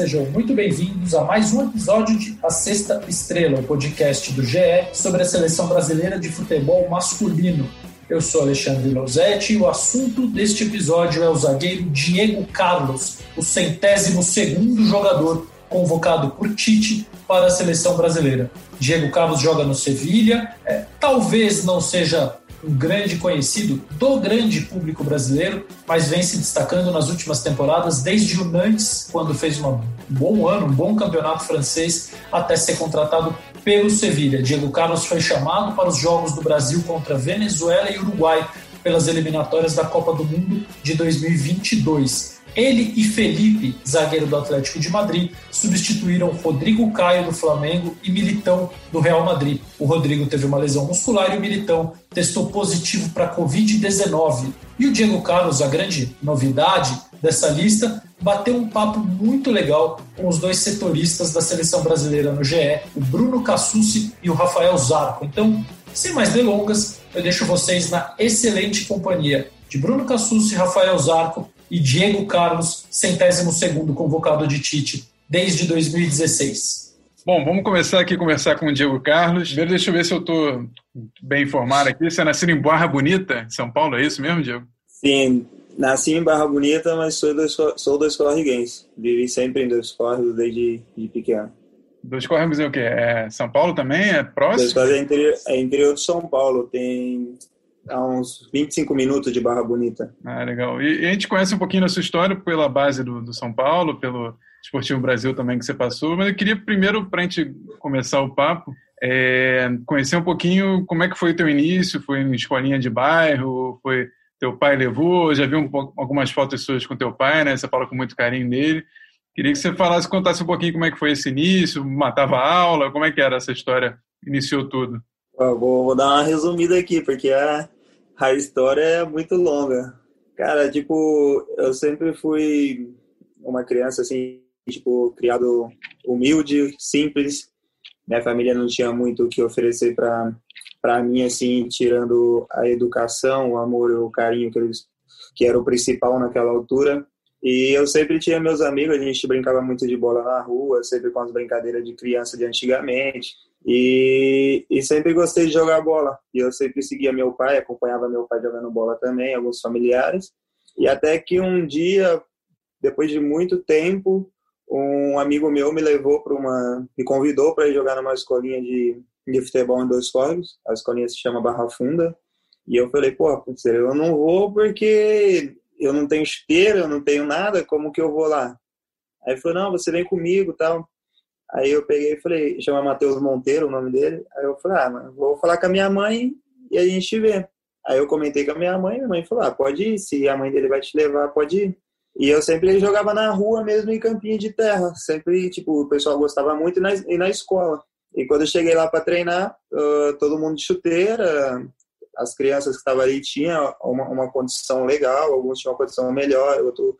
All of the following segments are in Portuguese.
Sejam muito bem-vindos a mais um episódio de A Sexta Estrela, o podcast do GE sobre a seleção brasileira de futebol masculino. Eu sou Alexandre Losetti e o assunto deste episódio é o zagueiro Diego Carlos, o centésimo segundo jogador convocado por Tite para a seleção brasileira. Diego Carlos joga no Sevilha, é, talvez não seja um grande conhecido do grande público brasileiro, mas vem se destacando nas últimas temporadas, desde o Nantes, quando fez um bom ano, um bom campeonato francês, até ser contratado pelo Sevilha. Diego Carlos foi chamado para os jogos do Brasil contra Venezuela e Uruguai pelas eliminatórias da Copa do Mundo de 2022. Ele e Felipe, zagueiro do Atlético de Madrid, substituíram Rodrigo Caio do Flamengo e Militão do Real Madrid. O Rodrigo teve uma lesão muscular e o Militão testou positivo para Covid-19. E o Diego Carlos, a grande novidade dessa lista, bateu um papo muito legal com os dois setoristas da seleção brasileira no GE, o Bruno Cassucci e o Rafael Zarco. Então, sem mais delongas, eu deixo vocês na excelente companhia de Bruno Cassucci, Rafael Zarco e Diego Carlos, centésimo segundo convocado de Tite desde 2016. Bom, vamos começar aqui a conversar com o Diego Carlos. Primeiro, deixa eu ver se eu estou bem informado aqui. Você é nasceu em Barra Bonita, São Paulo, é isso mesmo, Diego? Sim, nasci em Barra Bonita, mas sou dois, sou dois corriguenses. Vivi sempre em dois córregos desde de pequeno. Dois córregos é o quê? É São Paulo também? É próximo? Dois córregos é interior, é interior de São Paulo. Tem a uns 25 minutos de Barra Bonita. Ah, legal. E, e, a gente conhece um pouquinho da sua história pela base do, do São Paulo, pelo Esportivo Brasil também que você passou, mas eu queria primeiro, para a gente começar o papo, é, conhecer um pouquinho como é que foi o teu início, foi em escolinha de bairro, foi teu pai levou, já vi um, algumas fotos suas com teu pai, né? Você fala com muito carinho dele. Queria que você falasse, contasse um pouquinho como é que foi esse início, matava aula, como é que era essa história, iniciou tudo. Vou, vou, dar uma resumida aqui, porque a, a história é muito longa. Cara, tipo, eu sempre fui uma criança assim, tipo, criado humilde, simples. Minha família não tinha muito o que oferecer para para mim assim, tirando a educação, o amor o carinho que eles que era o principal naquela altura. E eu sempre tinha meus amigos, a gente brincava muito de bola na rua, sempre com as brincadeiras de criança de antigamente. E, e sempre gostei de jogar bola. E eu sempre seguia meu pai, acompanhava meu pai jogando bola também, alguns familiares. E até que um dia, depois de muito tempo, um amigo meu me levou para uma, me convidou para ir jogar numa escolinha de, de futebol em dois córregos. A escolinha se chama Barra Funda. E eu falei, pô, eu não vou porque eu não tenho esteira, eu não tenho nada, como que eu vou lá? Aí ele falou, não, você vem comigo tal. Aí eu peguei e falei, chama Matheus Monteiro o nome dele. Aí eu falei, ah, vou falar com a minha mãe e a gente vê. Aí eu comentei com a minha mãe, minha mãe falou, ah, pode ir, se a mãe dele vai te levar, pode ir. E eu sempre jogava na rua mesmo, em campinho de terra. Sempre, tipo, o pessoal gostava muito e na, e na escola. E quando eu cheguei lá para treinar, uh, todo mundo de chuteira, as crianças que estavam ali tinham uma, uma condição legal, alguns tinham uma condição melhor, outros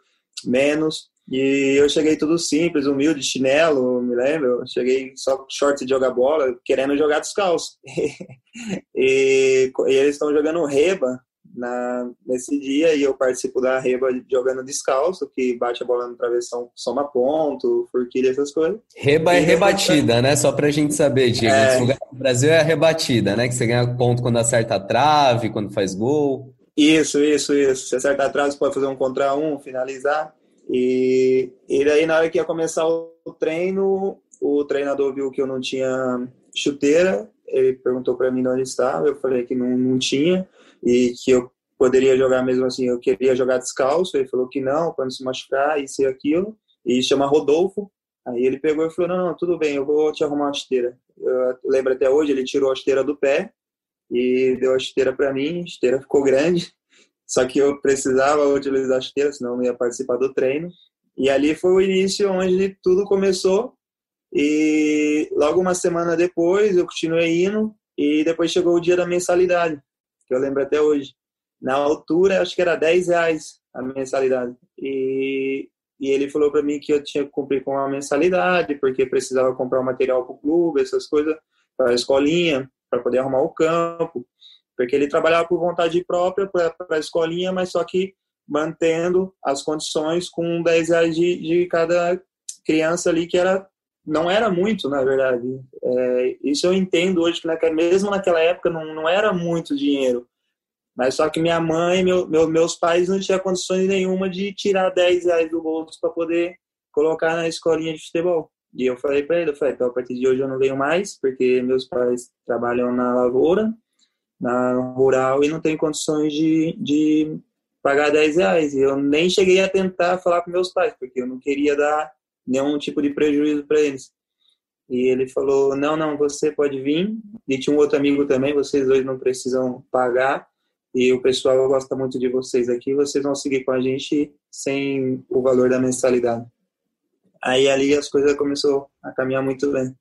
menos. E eu cheguei tudo simples, humilde, chinelo, me lembro. Cheguei só shorts de jogar bola, querendo jogar descalço. e, e, eles estão jogando reba na, nesse dia e eu participo da reba jogando descalço, que bate a bola no travessão, soma ponto, forquilha, essas coisas. Reba é rebatida, né? Só pra gente saber, Diego. É... No Brasil é a rebatida, né? Que você ganha ponto quando acerta a trave, quando faz gol. Isso, isso, isso. Se acertar a trave, você pode fazer um contra um, finalizar. E, e daí, na hora que ia começar o treino, o treinador viu que eu não tinha chuteira, ele perguntou para mim onde estava, eu falei que não, não tinha e que eu poderia jogar mesmo assim, eu queria jogar descalço, ele falou que não, para não se machucar, isso e aquilo, e chama Rodolfo, aí ele pegou e falou, não, não, tudo bem, eu vou te arrumar uma esteira. Eu lembro até hoje, ele tirou a esteira do pé e deu a esteira para mim, a esteira ficou grande, só que eu precisava utilizar a esteira, senão não ia participar do treino. E ali foi o início onde tudo começou. E logo uma semana depois eu continuei indo e depois chegou o dia da mensalidade, que eu lembro até hoje. Na altura, acho que era 10 reais a mensalidade. E, e ele falou para mim que eu tinha que cumprir com a mensalidade, porque precisava comprar o material para o clube, essas coisas, para a escolinha, para poder arrumar o campo porque ele trabalhava por vontade própria para a escolinha, mas só que mantendo as condições com 10 reais de, de cada criança ali, que era não era muito, na verdade. É, isso eu entendo hoje, que naquela, mesmo naquela época não, não era muito dinheiro. Mas só que minha mãe, meu, meu, meus pais não tinham condições nenhuma de tirar 10 reais do bolso para poder colocar na escolinha de futebol. E eu falei para ele, eu falei, então a partir de hoje eu não venho mais, porque meus pais trabalham na lavoura, na rural, e não tem condições de, de pagar 10 reais. Eu nem cheguei a tentar falar com meus pais, porque eu não queria dar nenhum tipo de prejuízo para eles. E ele falou, não, não, você pode vir. E tinha um outro amigo também, vocês dois não precisam pagar. E o pessoal gosta muito de vocês aqui, vocês vão seguir com a gente sem o valor da mensalidade. Aí ali as coisas começou a caminhar muito bem.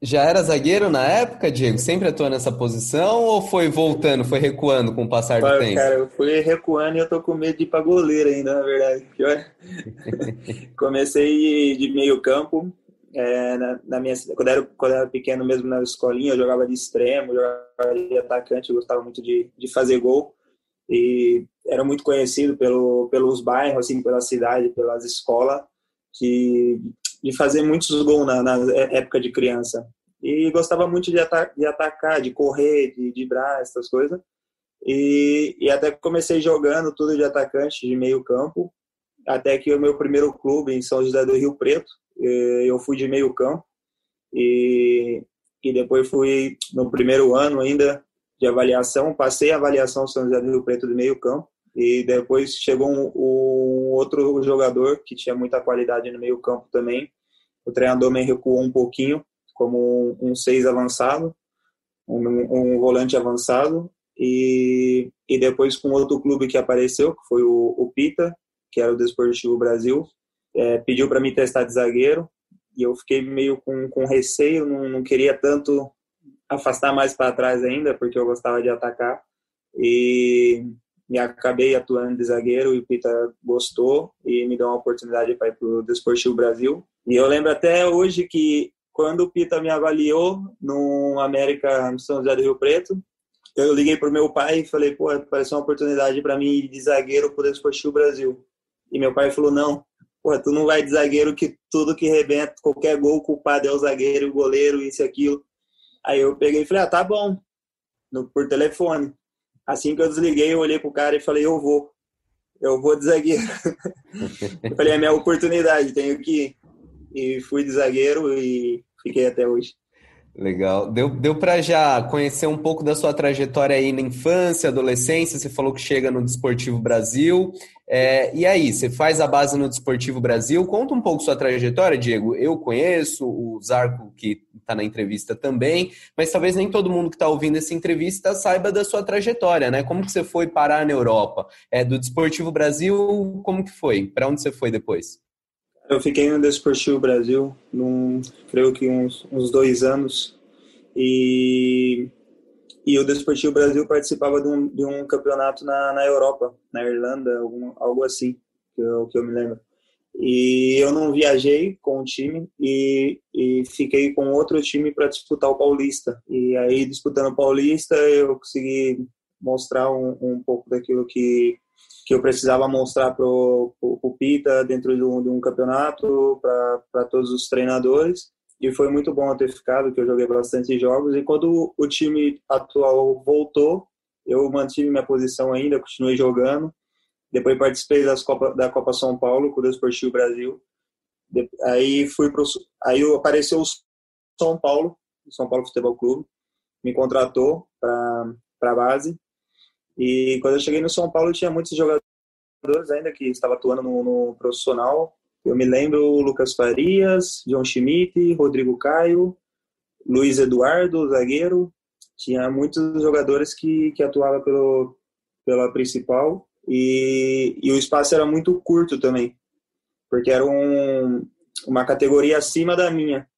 Já era zagueiro na época, Diego? Sempre atuou nessa posição ou foi voltando, foi recuando com o passar do tempo? Cara, eu fui recuando e eu tô com medo de ir pra goleiro ainda, na verdade. Comecei de meio campo, é, na, na, minha, quando, era, quando era pequeno mesmo na escolinha, eu jogava de extremo, jogava de atacante, eu gostava muito de, de fazer gol. E era muito conhecido pelo, pelos bairros, assim, pela cidade, pelas escolas de, de fazer muitos gols na, na, época de criança. E gostava muito de, ata de atacar, de correr, de driblar, essas coisas. E, e até comecei jogando tudo de atacante, de meio campo, até que o meu primeiro clube em São José do Rio Preto, eu fui de meio campo. E, e depois fui no primeiro ano ainda de avaliação, passei a avaliação São José do Rio Preto de meio campo e depois chegou um, um, outro jogador que tinha muita qualidade no meio campo também. O treinador me recuou um pouquinho, como um, um seis avançado, um, um, volante avançado. E, e depois com outro clube que apareceu, que foi o, o Pita, que era o Desportivo Brasil, é, pediu para mim testar de zagueiro. E eu fiquei meio com, com receio, não, não queria tanto afastar mais para trás ainda, porque eu gostava de atacar. E e acabei atuando de zagueiro e o Pita gostou e me deu uma oportunidade para ir para o Desportivo Brasil. E eu lembro até hoje que quando o Pita me avaliou no América no São José do Rio Preto, eu liguei para o meu pai e falei, pô, apareceu uma oportunidade para mim de zagueiro para o Desportivo Brasil. E meu pai falou, não, pô, tu não vai de zagueiro que tudo que rebenta, qualquer gol culpado é o zagueiro, o goleiro, isso e aquilo. Aí eu peguei e falei, ah, tá bom, no, por telefone. Assim que eu desliguei, eu olhei pro cara e falei, eu vou. Eu vou de zagueiro. eu falei, é minha oportunidade, tenho que ir. E fui de zagueiro e fiquei até hoje. Legal. Deu, deu para já conhecer um pouco da sua trajetória aí na infância, adolescência. Você falou que chega no Desportivo Brasil. É, e aí, você faz a base no Desportivo Brasil. Conta um pouco sua trajetória, Diego. Eu conheço o Zarco, que está na entrevista também, mas talvez nem todo mundo que está ouvindo essa entrevista saiba da sua trajetória, né? Como que você foi parar na Europa? É, do Desportivo Brasil, como que foi? Para onde você foi depois? Eu fiquei no Desportivo Brasil, num, creio que uns, uns dois anos, e, e o Desportivo Brasil participava de um, de um campeonato na, na Europa, na Irlanda, algum, algo assim, que eu, que eu me lembro. E eu não viajei com o time e, e fiquei com outro time para disputar o Paulista. E aí, disputando o Paulista, eu consegui mostrar um, um pouco daquilo que que eu precisava mostrar para o Pita dentro de um, de um campeonato, para todos os treinadores. E foi muito bom ter ficado, que eu joguei bastante jogos. E quando o time atual voltou, eu mantive minha posição ainda, continuei jogando. Depois participei das Copa, da Copa São Paulo com o Desportivo Brasil. Aí fui pro, aí apareceu o São Paulo, o São Paulo Futebol Clube, me contratou para para base e quando eu cheguei no São Paulo, tinha muitos jogadores ainda que estavam atuando no, no profissional. Eu me lembro Lucas Farias, John Schmidt, Rodrigo Caio, Luiz Eduardo, zagueiro. Tinha muitos jogadores que, que atuavam pelo, pela principal. E, e o espaço era muito curto também, porque era um, uma categoria acima da minha.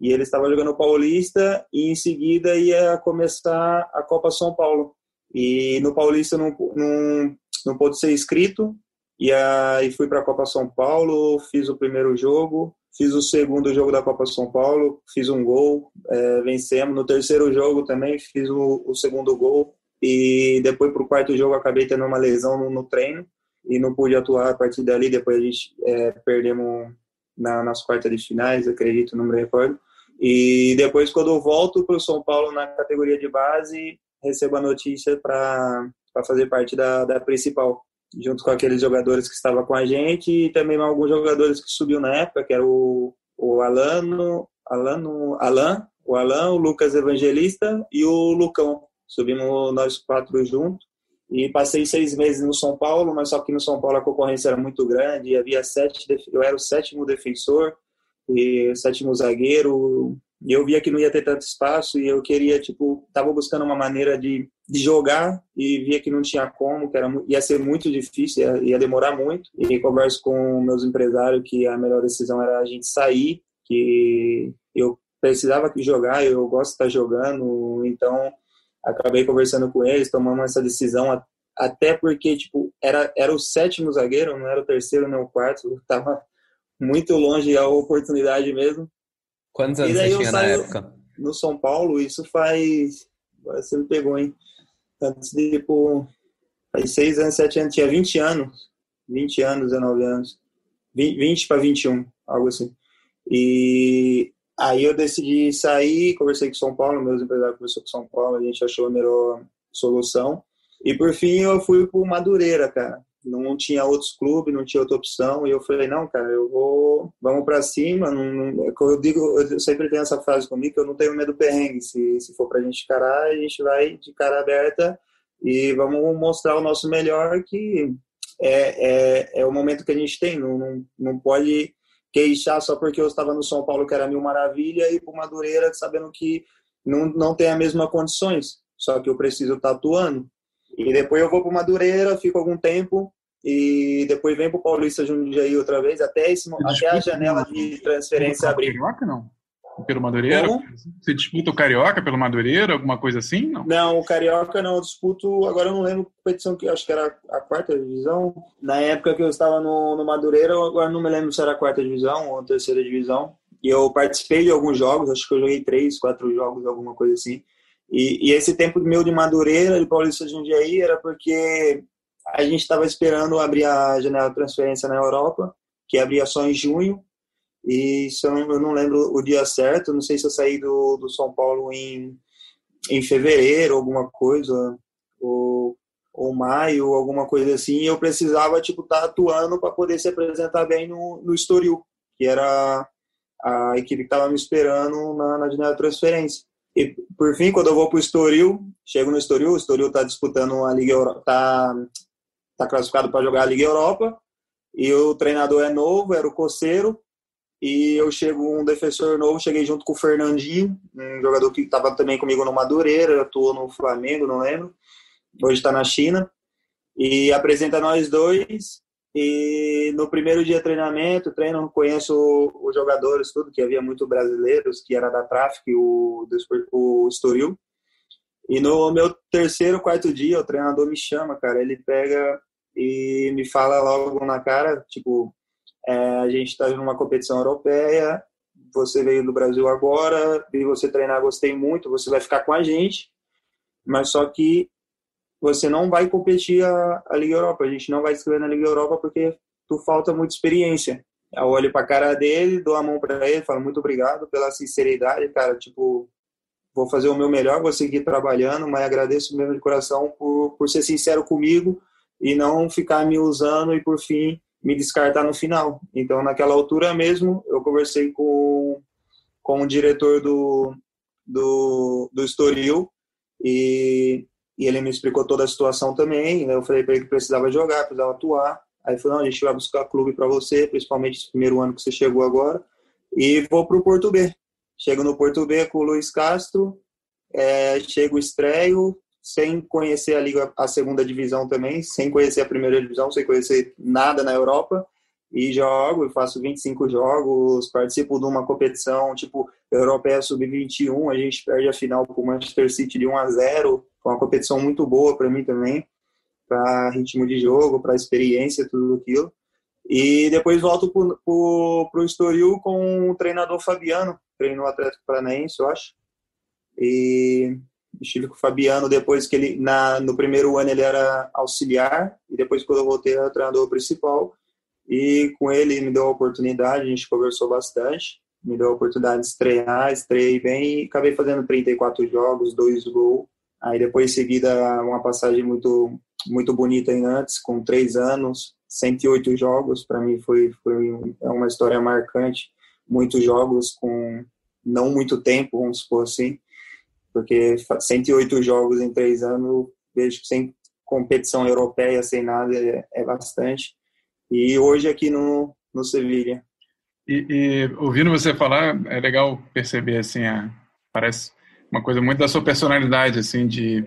E ele estava jogando Paulista e em seguida ia começar a Copa São Paulo. E no Paulista não, não, não pôde ser inscrito. E aí fui para a Copa São Paulo, fiz o primeiro jogo, fiz o segundo jogo da Copa São Paulo, fiz um gol, é, vencemos. No terceiro jogo também fiz o, o segundo gol. E depois para o quarto jogo acabei tendo uma lesão no, no treino. e não pude atuar a partir dali. Depois a gente é, perdemos na, nas quartas de finais, acredito, não me recordo. E depois, quando eu volto para o São Paulo na categoria de base, recebo a notícia para fazer parte da, da principal, junto com aqueles jogadores que estavam com a gente e também alguns jogadores que subiu na época, que era o, o Alano, Alano, Alan, o Alan, o Lucas Evangelista e o Lucão. Subimos nós quatro juntos e passei seis meses no São Paulo, mas só que no São Paulo a concorrência era muito grande, havia sete, eu era o sétimo defensor e sétimo zagueiro, e eu via que não ia ter tanto espaço e eu queria, tipo, tava buscando uma maneira de, de jogar e via que não tinha como, que era, ia ser muito difícil, ia, ia demorar muito. E converso com meus empresários que a melhor decisão era a gente sair, que eu precisava jogar, eu gosto de estar jogando, então acabei conversando com eles, tomamos essa decisão até porque tipo era era o sétimo zagueiro, não era o terceiro nem o quarto, tava muito longe a oportunidade mesmo. Quantos anos você tinha na época? No São Paulo, isso faz você me pegou, hein? Antes de tipo faz seis anos, sete anos, tinha 20 anos, 20 anos, 19 anos, 20 para 21, algo assim. E Aí eu decidi sair, conversei com São Paulo, meus empresários conversou com São Paulo, a gente achou a melhor solução. E por fim eu fui pro Madureira, cara. Não tinha outros clubes, não tinha outra opção. E eu falei, não, cara, eu vou, vamos para cima. Não, é eu digo, eu sempre tenho essa frase comigo que eu não tenho medo do perrengue. Se, se for pra gente encarar, a gente vai de cara aberta e vamos mostrar o nosso melhor que é, é, é o momento que a gente tem. Não, não, não pode queixar só porque eu estava no São Paulo, que era mil maravilha, e para Madureira, sabendo que não, não tem as mesmas condições, só que eu preciso estar tá atuando. E depois eu vou para Madureira, fico algum tempo, e depois vem para o Paulista Jundiaí outra vez, até, esse, até a janela de transferência abrir. Carioca, não? pelo Madureira? Como? Você disputa o Carioca pelo Madureira, alguma coisa assim? Não, não o Carioca não, eu disputo, agora eu não lembro a competição que acho que era a quarta divisão. Na época que eu estava no, no Madureira, agora não me lembro se era a quarta divisão ou a terceira divisão. E eu participei de alguns jogos, acho que eu joguei três, quatro jogos, alguma coisa assim. E, e esse tempo meu de Madureira, de Paulista de Jundiaí, era porque a gente estava esperando abrir a janela de transferência na Europa, que abria só em junho, e se eu, não, eu não lembro o dia certo, não sei se eu saí do, do São Paulo em, em fevereiro, alguma coisa, ou, ou maio, alguma coisa assim, e eu precisava, tipo, estar tá atuando para poder se apresentar bem no, no Estoril, que era a equipe que estava me esperando na, na janela de transferência. E, por fim, quando eu vou para o Estoril, chego no Estoril, o Estoril está disputando a Liga Europa, está tá classificado para jogar a Liga Europa, e o treinador é novo, era o Coceiro, e eu chego um defensor novo, cheguei junto com o Fernandinho, um jogador que estava também comigo no Madureira, atuou no Flamengo, não lembro. Hoje está na China. E apresenta nós dois. E no primeiro dia de treinamento, treino, conheço os jogadores, tudo, que havia muito brasileiros, que era da Traffic, o, o Estoril. E no meu terceiro, quarto dia, o treinador me chama, cara. Ele pega e me fala logo na cara, tipo, é, a gente está numa competição europeia, você veio do Brasil agora, vi você treinar, gostei muito, você vai ficar com a gente, mas só que você não vai competir a, a Liga Europa, a gente não vai escrever na Liga Europa porque tu falta muita experiência. Eu olho para a cara dele, dou a mão para ele, falo muito obrigado pela sinceridade, cara, tipo, vou fazer o meu melhor, vou seguir trabalhando, mas agradeço mesmo de coração por, por ser sincero comigo e não ficar me usando e por fim me descartar no final. Então, naquela altura mesmo, eu conversei com, com o diretor do, do, do Estoril e, e ele me explicou toda a situação também. Né? Eu falei para ele que precisava jogar, precisava atuar. Aí falou, não, a gente vai buscar clube para você, principalmente esse primeiro ano que você chegou agora, e vou para o Porto B. Chego no Porto B com o Luiz Castro, é, chego estreio, sem conhecer a liga, a segunda divisão também, sem conhecer a primeira divisão, sem conhecer nada na Europa e jogo, eu faço 25 jogos, participo de uma competição tipo Europeia Sub-21, a gente perde a final com o Manchester City de 1 a 0, foi uma competição muito boa para mim também, para ritmo de jogo, para experiência, tudo aquilo. E depois volto para o Estoril com o treinador Fabiano, treinou o Atlético Paranaense, eu acho. E Estive com o Fabiano depois que ele, na, no primeiro ano ele era auxiliar, e depois quando eu voltei era treinador principal. E com ele me deu a oportunidade, a gente conversou bastante, me deu a oportunidade de estrear, estreiei bem e acabei fazendo 34 jogos, dois gols. Aí depois em seguida uma passagem muito muito bonita em antes, com três anos, 108 jogos, para mim foi, foi é uma história marcante. Muitos jogos com não muito tempo, vamos supor assim, porque 108 jogos em três anos, vejo que sem competição europeia, sem nada, é, é bastante. E hoje aqui no, no Sevilha. E, e, ouvindo você falar, é legal perceber, assim, a, parece uma coisa muito da sua personalidade, assim, de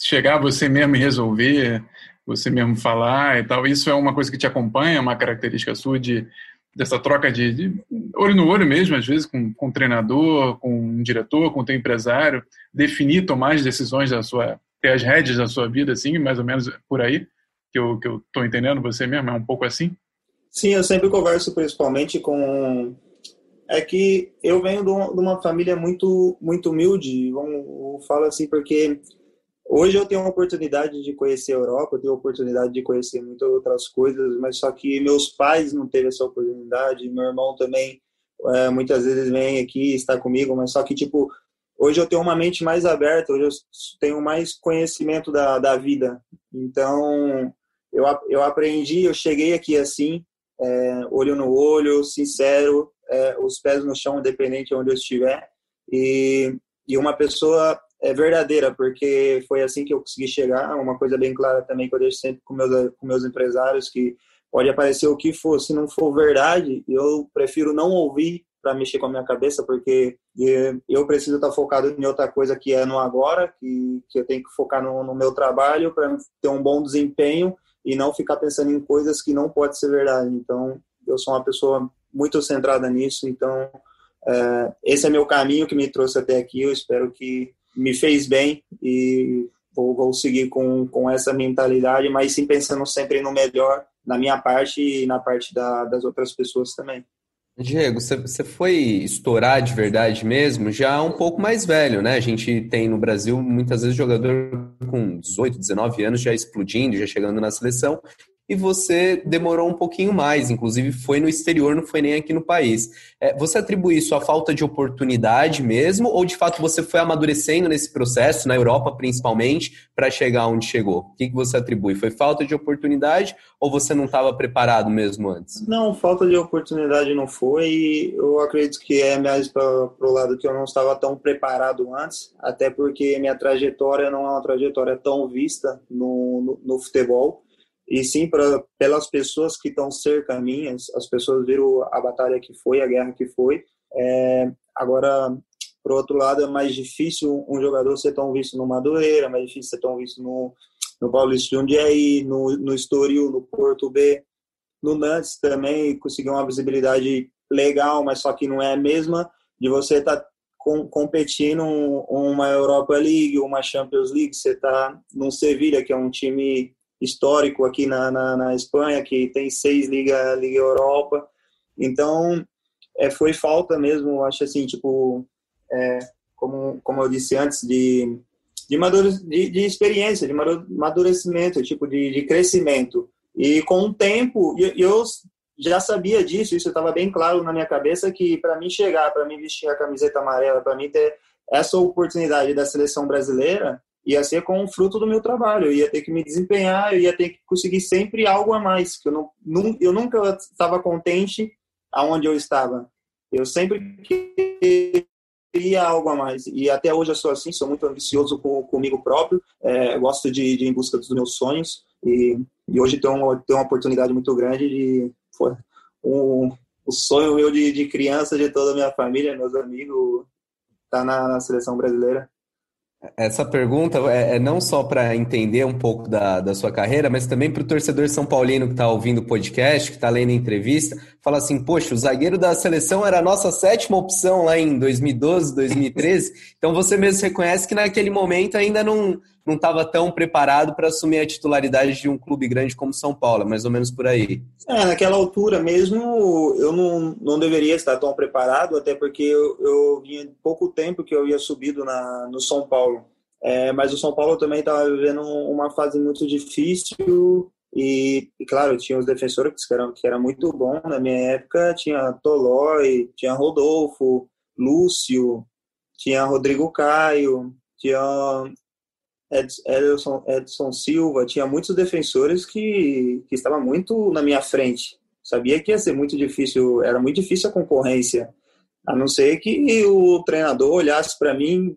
chegar você mesmo e resolver, você mesmo falar e tal. Isso é uma coisa que te acompanha, uma característica sua de dessa troca de, de, olho no olho mesmo, às vezes com, com o treinador, com um diretor, com o teu empresário, definir, tomar as decisões da sua, ter as rédeas da sua vida, assim, mais ou menos por aí, que eu, que eu tô entendendo você mesmo, é um pouco assim? Sim, eu sempre converso principalmente com... É que eu venho de uma família muito, muito humilde, vamos, falo assim, porque Hoje eu tenho a oportunidade de conhecer a Europa, eu tenho a oportunidade de conhecer muitas outras coisas, mas só que meus pais não teve essa oportunidade, meu irmão também é, muitas vezes vem aqui está comigo, mas só que tipo hoje eu tenho uma mente mais aberta, hoje eu tenho mais conhecimento da, da vida, então eu, eu aprendi, eu cheguei aqui assim, é, olho no olho, sincero, é, os pés no chão, independente de onde eu estiver, e, e uma pessoa é verdadeira, porque foi assim que eu consegui chegar. Uma coisa bem clara também que eu deixo sempre com meus, com meus empresários, que pode aparecer o que for, se não for verdade, eu prefiro não ouvir para mexer com a minha cabeça, porque eu preciso estar focado em outra coisa que é no agora, que, que eu tenho que focar no, no meu trabalho para ter um bom desempenho e não ficar pensando em coisas que não pode ser verdade. Então, eu sou uma pessoa muito centrada nisso, então é, esse é meu caminho que me trouxe até aqui. Eu espero que me fez bem e vou, vou seguir com, com essa mentalidade, mas sim pensando sempre no melhor na minha parte e na parte da, das outras pessoas também. Diego, você foi estourar de verdade mesmo já um pouco mais velho, né? A gente tem no Brasil muitas vezes jogador com 18, 19 anos já explodindo, já chegando na seleção, e você demorou um pouquinho mais, inclusive foi no exterior, não foi nem aqui no país. É, você atribui isso à falta de oportunidade mesmo, ou de fato você foi amadurecendo nesse processo, na Europa principalmente, para chegar onde chegou? O que, que você atribui? Foi falta de oportunidade ou você não estava preparado mesmo antes? Não, falta de oportunidade não foi. Eu acredito que é mais para o lado que eu não estava tão preparado antes, até porque minha trajetória não é uma trajetória tão vista no, no, no futebol e sim pra, pelas pessoas que estão cerca de mim, as, as, pessoas viram a batalha que foi, a guerra que foi. É, agora, por outro lado, é mais difícil um jogador ser tão visto no Madureira, é mais difícil ser tão visto no, no Paulista Jundiaí, no, no Estoril, no Porto B. No Nantes também conseguiu uma visibilidade legal, mas só que não é a mesma de você estar tá com, competindo uma Europa League, uma Champions League, você está num Sevilha, que é um time histórico aqui na, na, na Espanha, que tem seis Liga, Liga Europa. Então, é, foi falta mesmo, acho assim, tipo, é, como, como eu disse antes, de, de, de, de experiência, de amadurecimento, tipo, de, de crescimento. E com o tempo, eu já sabia disso, isso estava bem claro na minha cabeça, que para mim chegar, para mim vestir a camiseta amarela, para mim ter essa oportunidade da seleção brasileira, ia ser com o fruto do meu trabalho. Eu ia ter que me desempenhar, eu ia ter que conseguir sempre algo a mais. Que eu, não, eu nunca estava contente aonde eu estava. Eu sempre queria algo a mais. E até hoje eu sou assim, sou muito ambicioso com, comigo próprio. É, gosto de, de ir em busca dos meus sonhos. E, e hoje tenho tenho uma oportunidade muito grande de... Pô, um, o sonho meu de, de criança, de toda a minha família, meus amigos, tá na, na seleção brasileira. Essa pergunta é, é não só para entender um pouco da, da sua carreira, mas também para o torcedor São Paulino que está ouvindo o podcast, que está lendo a entrevista, fala assim: poxa, o zagueiro da seleção era a nossa sétima opção lá em 2012, 2013. então você mesmo reconhece que naquele momento ainda não não estava tão preparado para assumir a titularidade de um clube grande como São Paulo, mais ou menos por aí. É, naquela altura mesmo eu não, não deveria estar tão preparado, até porque eu, eu vinha pouco tempo que eu ia subido na, no São Paulo. É, mas o São Paulo também estava vivendo uma fase muito difícil e, e, claro, tinha os defensores que eram que era muito bom na minha época, tinha Tolói, tinha Rodolfo, Lúcio, tinha Rodrigo Caio, tinha Edson, Edson Silva, tinha muitos defensores que, que estavam muito na minha frente. Sabia que ia ser muito difícil, era muito difícil a concorrência. A não ser que o treinador olhasse para mim,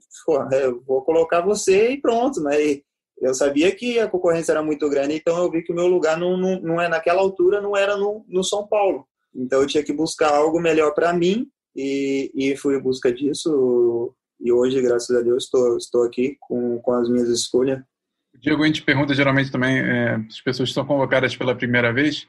vou colocar você e pronto, mas eu sabia que a concorrência era muito grande, então eu vi que o meu lugar não, não, não é naquela altura, não era no, no São Paulo. Então eu tinha que buscar algo melhor para mim e, e fui em busca disso. E hoje, graças a Deus, estou, estou aqui com, com as minhas escolhas. Diego, a gente pergunta geralmente também, é, as pessoas estão convocadas pela primeira vez,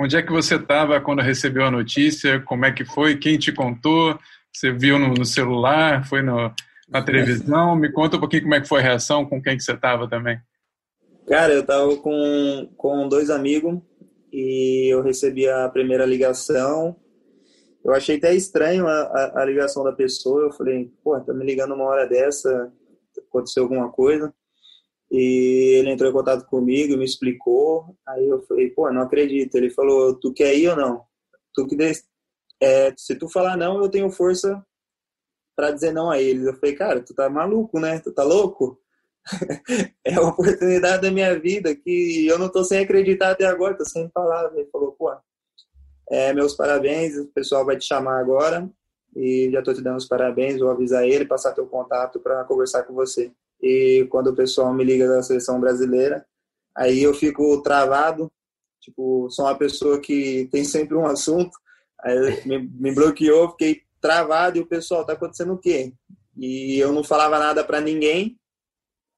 Onde é que você estava quando recebeu a notícia? Como é que foi? Quem te contou? Você viu no, no celular? Foi no, na televisão? Me conta um pouquinho como é que foi a reação, com quem que você estava também. Cara, eu estava com, com dois amigos e eu recebi a primeira ligação. Eu achei até estranho a, a, a ligação da pessoa. Eu falei, pô, tá me ligando uma hora dessa, aconteceu alguma coisa. E ele entrou em contato comigo, me explicou. Aí eu falei, pô, não acredito. Ele falou, tu quer ir ou não? Tu que é, se tu falar não, eu tenho força para dizer não a eles. Eu falei, cara, tu tá maluco, né? Tu tá louco? é a oportunidade da minha vida que eu não tô sem acreditar até agora, tô sem palavras. Ele falou, pô, é, meus parabéns, o pessoal vai te chamar agora e já tô te dando os parabéns, vou avisar ele, passar teu contato para conversar com você. E quando o pessoal me liga da seleção brasileira, aí eu fico travado, tipo, sou uma pessoa que tem sempre um assunto, aí me, me bloqueou, fiquei travado e o pessoal, tá acontecendo o quê? E eu não falava nada para ninguém,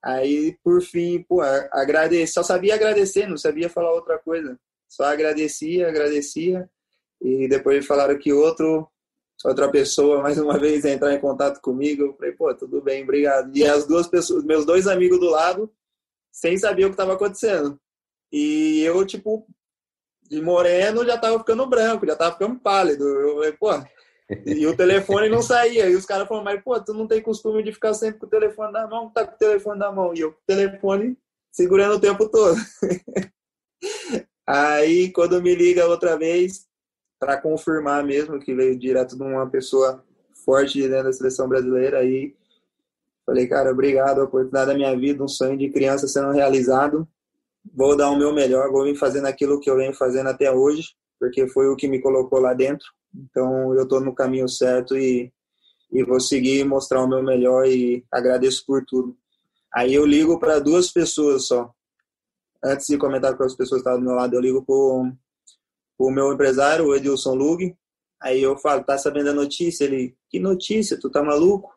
aí por fim, pô, agradecer, só sabia agradecer, não sabia falar outra coisa, só agradecia, agradecia, e depois falaram que outro outra pessoa mais uma vez entrar em contato comigo. Eu falei, pô, tudo bem, obrigado. E as duas pessoas, meus dois amigos do lado, sem saber o que estava acontecendo. E eu, tipo, de moreno já tava ficando branco, já tava ficando pálido. Eu falei, pô. E o telefone não saía. E os caras falaram, mas, pô, tu não tem costume de ficar sempre com o telefone na mão, tá com o telefone na mão. E eu com o telefone segurando o tempo todo. Aí, quando me liga outra vez, para confirmar mesmo que veio direto de uma pessoa forte dentro da seleção brasileira. Aí falei, cara, obrigado, a oportunidade da minha vida, um sonho de criança sendo realizado. Vou dar o meu melhor, vou vir fazendo aquilo que eu venho fazendo até hoje, porque foi o que me colocou lá dentro. Então eu estou no caminho certo e, e vou seguir mostrar o meu melhor e agradeço por tudo. Aí eu ligo para duas pessoas só. Antes de comentar com as pessoas que estavam do meu lado, eu ligo para o meu empresário, o Edilson Lug. Aí eu falo, tá sabendo a notícia? Ele, que notícia? Tu tá maluco?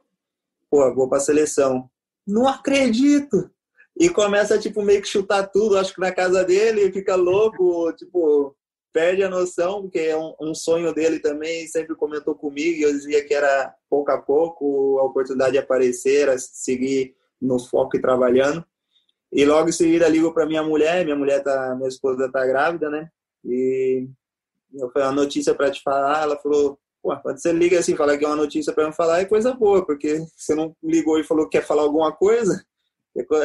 Pô, vou pra seleção. Não acredito! E começa, tipo, meio que chutar tudo, acho que na casa dele, fica louco, tipo, perde a noção, porque é um, um, sonho dele também, sempre comentou comigo, e eu dizia que era pouco a pouco a oportunidade de aparecer, a seguir no foco e trabalhando. E logo em seguida ligo para minha mulher, minha mulher tá, minha esposa tá grávida, né? E eu falei uma notícia para te falar, ela falou, Pô, quando você liga assim, fala que é uma notícia para me falar, é coisa boa, porque você não ligou e falou que quer falar alguma coisa,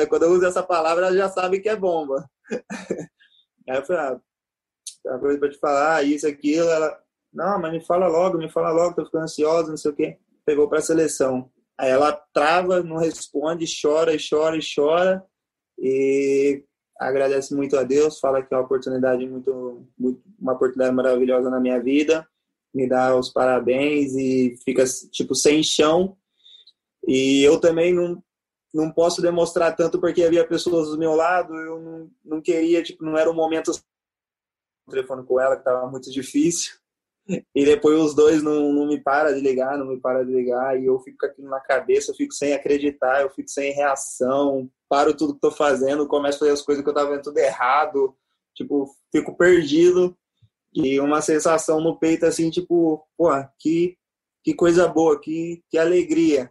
quando eu uso essa palavra, ela já sabe que é bomba. Aí eu falei, ah, tem uma coisa para te falar, isso, aquilo, ela, não, mas me fala logo, me fala logo, tô ficando ansiosa, não sei o quê. Pegou para a seleção. Aí ela trava, não responde, chora e chora e chora. E agradece muito a Deus, fala que é uma oportunidade muito, muito, uma oportunidade maravilhosa na minha vida, me dá os parabéns e fica tipo sem chão. E eu também não não posso demonstrar tanto porque havia pessoas do meu lado, eu não, não queria, tipo, não era um momento telefone com ela que estava muito difícil. E depois os dois não, não me para de ligar, não me para de ligar, e eu fico aquilo na cabeça, eu fico sem acreditar, eu fico sem reação, paro tudo que tô fazendo, começo a fazer as coisas que eu tava vendo tudo errado, tipo, fico perdido e uma sensação no peito assim, tipo, pô, que, que coisa boa, que, que alegria.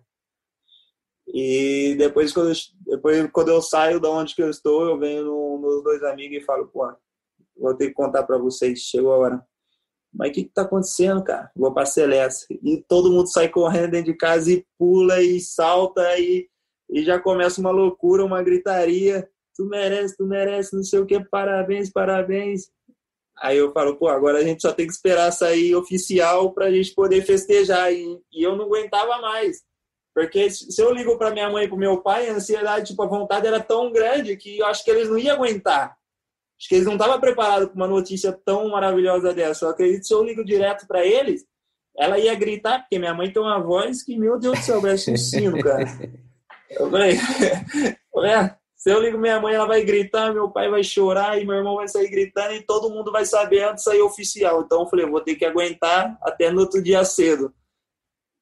E depois quando, eu, depois quando eu saio da onde que eu estou, eu venho no, nos dois amigos e falo, pô, vou ter que contar para vocês, chegou a hora. Mas o que, que tá acontecendo, cara? Vou pra Celeste. E todo mundo sai correndo dentro de casa e pula e salta e e já começa uma loucura, uma gritaria. Tu merece, tu merece, não sei o que, parabéns, parabéns. Aí eu falo, pô, agora a gente só tem que esperar sair oficial para a gente poder festejar. E, e, eu não aguentava mais. Porque se eu ligo para minha mãe e para meu pai, a ansiedade, tipo, a vontade era tão grande que eu acho que eles não iam aguentar. Acho que eles não estavam preparados para uma notícia tão maravilhosa dessa. Eu acredito que se eu ligo direto para eles, ela ia gritar, porque minha mãe tem uma voz que, meu Deus do céu, parece um sino, cara. Eu falei, se eu ligo minha mãe, ela vai gritar, meu pai vai chorar e meu irmão vai sair gritando e todo mundo vai saber antes de sair oficial. Então eu falei, vou ter que aguentar até no outro dia cedo.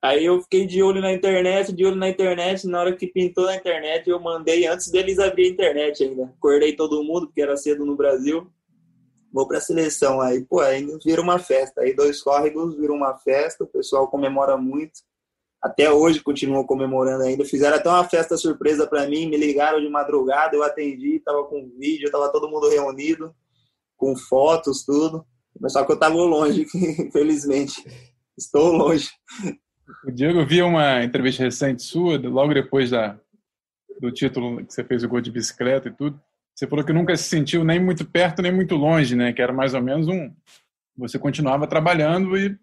Aí eu fiquei de olho na internet, de olho na internet. Na hora que pintou na internet, eu mandei antes deles abrir a internet ainda. Acordei todo mundo, porque era cedo no Brasil. Vou para a seleção. Aí, pô, aí vira uma festa. Aí dois córregos viram uma festa, o pessoal comemora muito até hoje continuam comemorando ainda. Fizeram até uma festa surpresa para mim, me ligaram de madrugada, eu atendi, tava com vídeo, tava todo mundo reunido, com fotos, tudo. Mas só que eu tava longe, infelizmente. Estou longe. O Diego via uma entrevista recente sua, logo depois da, do título que você fez o gol de bicicleta e tudo. Você falou que nunca se sentiu nem muito perto nem muito longe, né? Que era mais ou menos um. Você continuava trabalhando e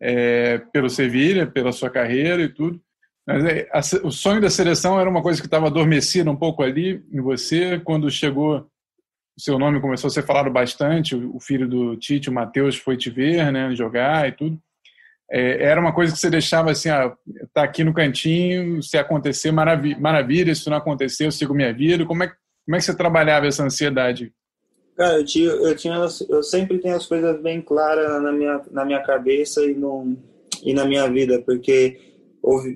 é, pelo Sevilha, pela sua carreira e tudo. Mas é, a, o sonho da seleção era uma coisa que estava adormecida um pouco ali em você. Quando chegou, o seu nome começou a ser falado bastante. O, o filho do Tite, o Matheus, foi te ver, né, jogar e tudo. É, era uma coisa que você deixava assim, ah, tá aqui no cantinho, se acontecer, maravilha, maravilha se não acontecer, eu sigo minha vida. Como é, como é que você trabalhava essa ansiedade? Cara, eu, tinha, eu, tinha, eu sempre tenho as coisas bem claras na minha, na minha cabeça e, no, e na minha vida, porque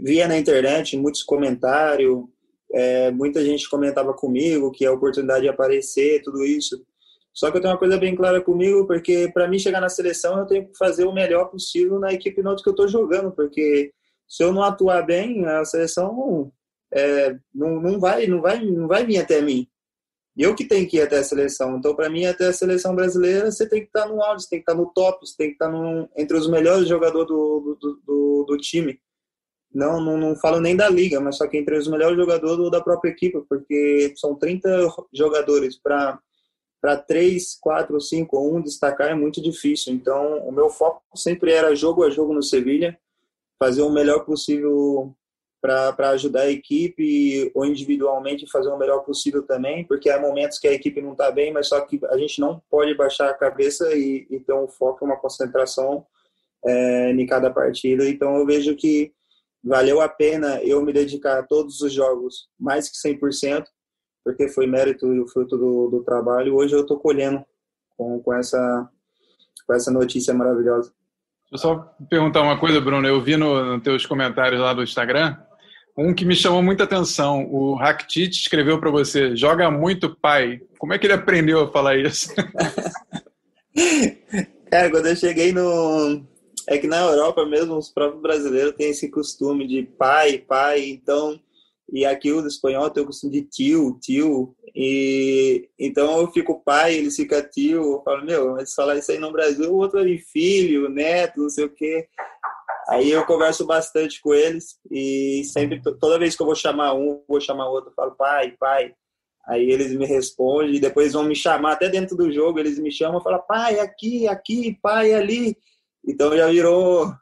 via na internet muitos comentários, é, muita gente comentava comigo que a oportunidade de aparecer, tudo isso. Só que eu tenho uma coisa bem clara comigo, porque para mim chegar na seleção eu tenho que fazer o melhor possível na equipe no que eu estou jogando, porque se eu não atuar bem, a seleção é, não, não vai, não vai, não vai vir até mim eu que tenho que ir até a seleção. Então, para mim, até a seleção brasileira, você tem que estar no auge, você tem que estar no top, você tem que estar no, entre os melhores jogadores do, do, do, do time. Não, não, não, falo nem da liga, mas só que entre os melhores jogadores da própria equipe, porque são 30 jogadores para para 3, 4, 5 ou 1 destacar é muito difícil. Então, o meu foco sempre era jogo a jogo no Sevilha, fazer o melhor possível para ajudar a equipe ou individualmente fazer o melhor possível também, porque há momentos que a equipe não está bem, mas só que a gente não pode baixar a cabeça e, e ter um foco, uma concentração é, em cada partida. Então eu vejo que valeu a pena eu me dedicar a todos os jogos mais que 100%, porque foi mérito e o fruto do, do trabalho. Hoje eu estou colhendo com, com, essa, com essa notícia maravilhosa. Eu só perguntar uma coisa, Bruno. Eu vi nos no teus comentários lá do Instagram um que me chamou muita atenção, o Rakitic escreveu para você, joga muito pai. Como é que ele aprendeu a falar isso? Cara, quando eu cheguei no... É que na Europa mesmo, os próprios brasileiros têm esse costume de pai, pai, então... E aqui o espanhol tem o costume de tio, tio. E então eu fico pai, ele fica tio. Eu falo, meu, mas falar isso aí no Brasil, o outro ali, filho, neto, não sei o quê. Aí eu converso bastante com eles e sempre, toda vez que eu vou chamar um, vou chamar outro, eu falo pai, pai. Aí eles me respondem e depois vão me chamar até dentro do jogo, eles me chamam e falam pai aqui, aqui, pai ali. Então já virou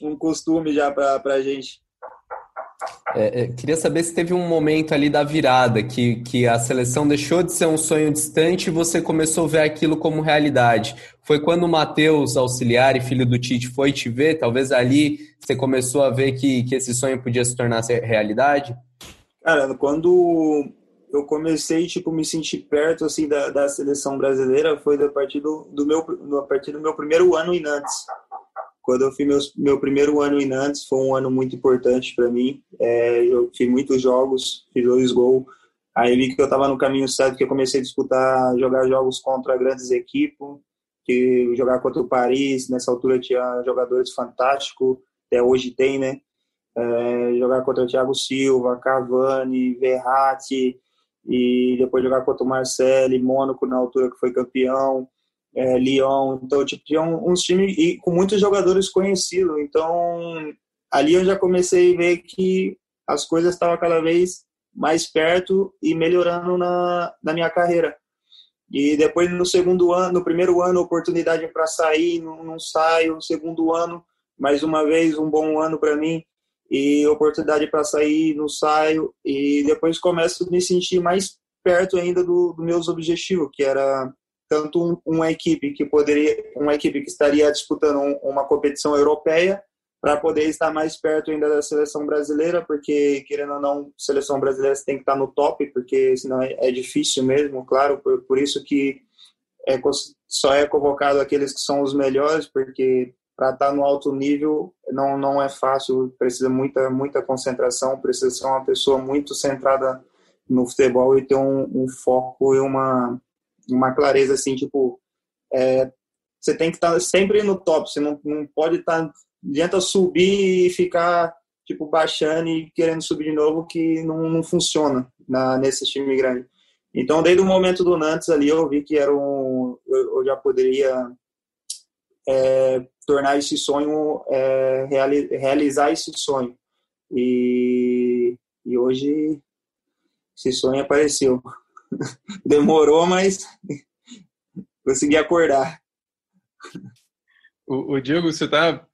um costume já para a gente. É, é, queria saber se teve um momento ali da virada, que, que a seleção deixou de ser um sonho distante e você começou a ver aquilo como realidade. Foi quando o Matheus, auxiliar e filho do Tite, foi te ver? Talvez ali você começou a ver que, que esse sonho podia se tornar realidade? Cara, quando eu comecei tipo me sentir perto assim da, da seleção brasileira foi a partir do, do meu a partir do meu primeiro ano em Nantes quando eu fiz meu, meu primeiro ano em Nantes, foi um ano muito importante para mim. É, eu fiz muitos jogos, fiz dois gols. Aí vi que eu estava no caminho certo, que eu comecei a disputar, jogar jogos contra grandes equipes, que jogar contra o Paris, nessa altura tinha jogadores fantásticos, até hoje tem, né? É, jogar contra o Thiago Silva, Cavani, Verratti, e depois jogar contra o Marcelo, Mônaco na altura que foi campeão é, Lyon, então tipo, tinha uns times e com muitos jogadores conhecidos, então ali eu já comecei a ver que as coisas estavam cada vez mais perto e melhorando na, na minha carreira. E depois no segundo ano, no primeiro ano, oportunidade para sair, não, não saio. No segundo ano, mais uma vez, um bom ano para mim. E oportunidade para sair, não saio. E depois começo a me sentir mais perto ainda dos do meus objetivos, que era tanto um, uma equipe que poderia, uma equipe que estaria disputando um, uma competição europeia para poder estar mais perto ainda da seleção brasileira, porque querendo ou não, seleção brasileira tem que estar no top, porque senão é, é difícil mesmo, claro, por, por isso que é, só é convocado aqueles que são os melhores, porque para estar no alto nível não não é fácil, precisa muita muita concentração, precisa ser uma pessoa muito centrada no futebol e ter um, um foco e uma uma clareza assim, tipo, é, você tem que estar sempre no top, você não, não pode estar adianta subir e ficar tipo baixando e querendo subir de novo que não, não funciona na nesse time grande. Então, desde o momento do Nantes ali, eu vi que era um, eu, eu já poderia é, tornar esse sonho, é, reali, realizar esse sonho. E, e hoje esse sonho apareceu. Demorou, mas consegui acordar. O, o Diego, você está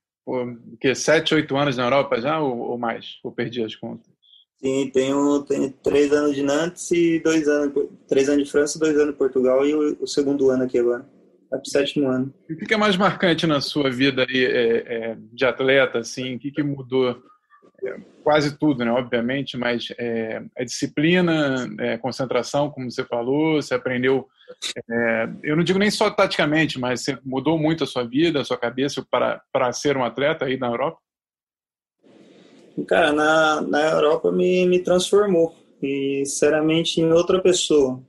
que sete, oito anos na Europa já ou, ou, mais? Ou perdi as contas? Sim, tenho, tenho três anos de Nantes e dois anos, três anos de França, dois anos de Portugal e o, o segundo ano aqui agora. Pro sétimo ano. o que é mais marcante na sua vida aí, é, é, de atleta, assim? O que, que mudou? É, quase tudo, né? Obviamente, mas é, a disciplina, é, concentração, como você falou, você aprendeu é, eu não digo nem só taticamente, mas você mudou muito a sua vida, a sua cabeça para, para ser um atleta aí na Europa? Cara, na, na Europa me, me transformou, e sinceramente, em outra pessoa.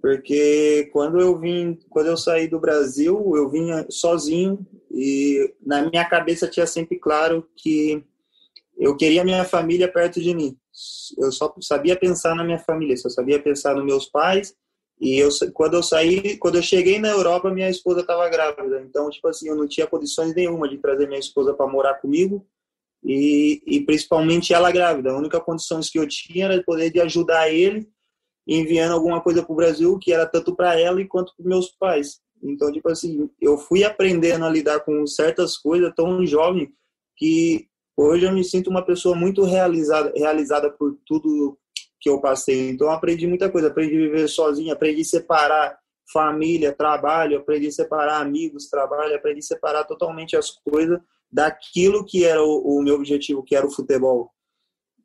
Porque quando eu vim, quando eu saí do Brasil, eu vinha sozinho e na minha cabeça tinha sempre claro que eu queria minha família perto de mim. Eu só sabia pensar na minha família, só sabia pensar nos meus pais e eu, quando eu saí, quando eu cheguei na Europa, minha esposa estava grávida. Então, tipo assim, eu não tinha condições nenhuma de trazer minha esposa para morar comigo. E, e principalmente ela grávida. A única condição que eu tinha era poder de ajudar ele enviando alguma coisa para o Brasil, que era tanto para ela quanto para meus pais. Então, tipo assim, eu fui aprendendo a lidar com certas coisas tão jovem que hoje eu me sinto uma pessoa muito realizada, realizada por tudo que eu passei. Então, aprendi muita coisa. Aprendi a viver sozinho, aprendi a separar família, trabalho, aprendi a separar amigos, trabalho, aprendi a separar totalmente as coisas daquilo que era o, o meu objetivo, que era o futebol.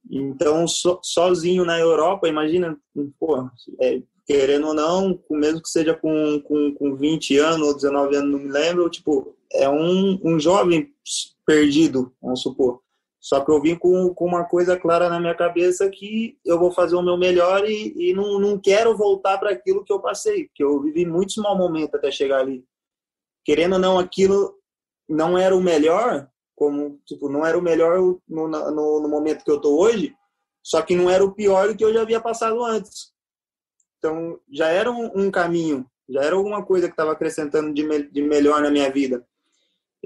Então, so, sozinho na Europa, imagina, pô, é, querendo ou não, mesmo que seja com, com, com 20 anos ou 19 anos, não me lembro, tipo, é um, um jovem perdido, vamos supor. Só que eu vim com, com uma coisa clara na minha cabeça que eu vou fazer o meu melhor e, e não, não quero voltar para aquilo que eu passei, porque eu vivi muitos maus momentos até chegar ali. Querendo ou não, aquilo não era o melhor, como tipo, não era o melhor no, no, no momento que eu tô hoje, só que não era o pior do que eu já havia passado antes. Então, já era um, um caminho, já era alguma coisa que estava acrescentando de, me, de melhor na minha vida.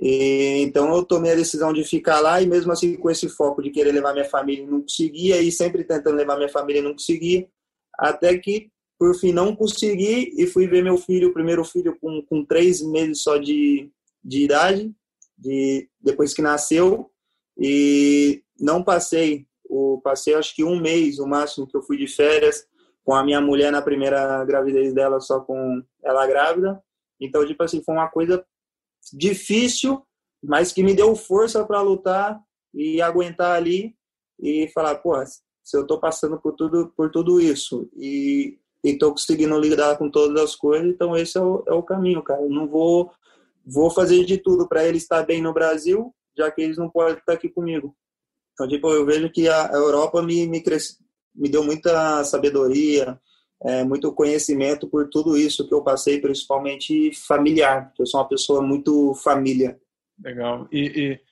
E, então eu tomei a decisão de ficar lá e mesmo assim com esse foco de querer levar minha família não conseguia e sempre tentando levar minha família não conseguia até que por fim não consegui e fui ver meu filho, o primeiro filho com, com três meses só de, de idade, de, depois que nasceu. E não passei, o, passei acho que um mês o máximo que eu fui de férias com a minha mulher na primeira gravidez dela só com ela grávida, então tipo assim foi uma coisa difícil, mas que me deu força para lutar e aguentar ali e falar, pô, se eu estou passando por tudo, por tudo isso e estou conseguindo lidar com todas as coisas, então esse é o, é o caminho, cara. Eu não vou, vou fazer de tudo para ele estar bem no Brasil, já que eles não podem estar aqui comigo. Então, tipo, eu vejo que a Europa me, me, cresce, me deu muita sabedoria, é, muito conhecimento por tudo isso que eu passei, principalmente familiar, eu sou uma pessoa muito família. Legal. E,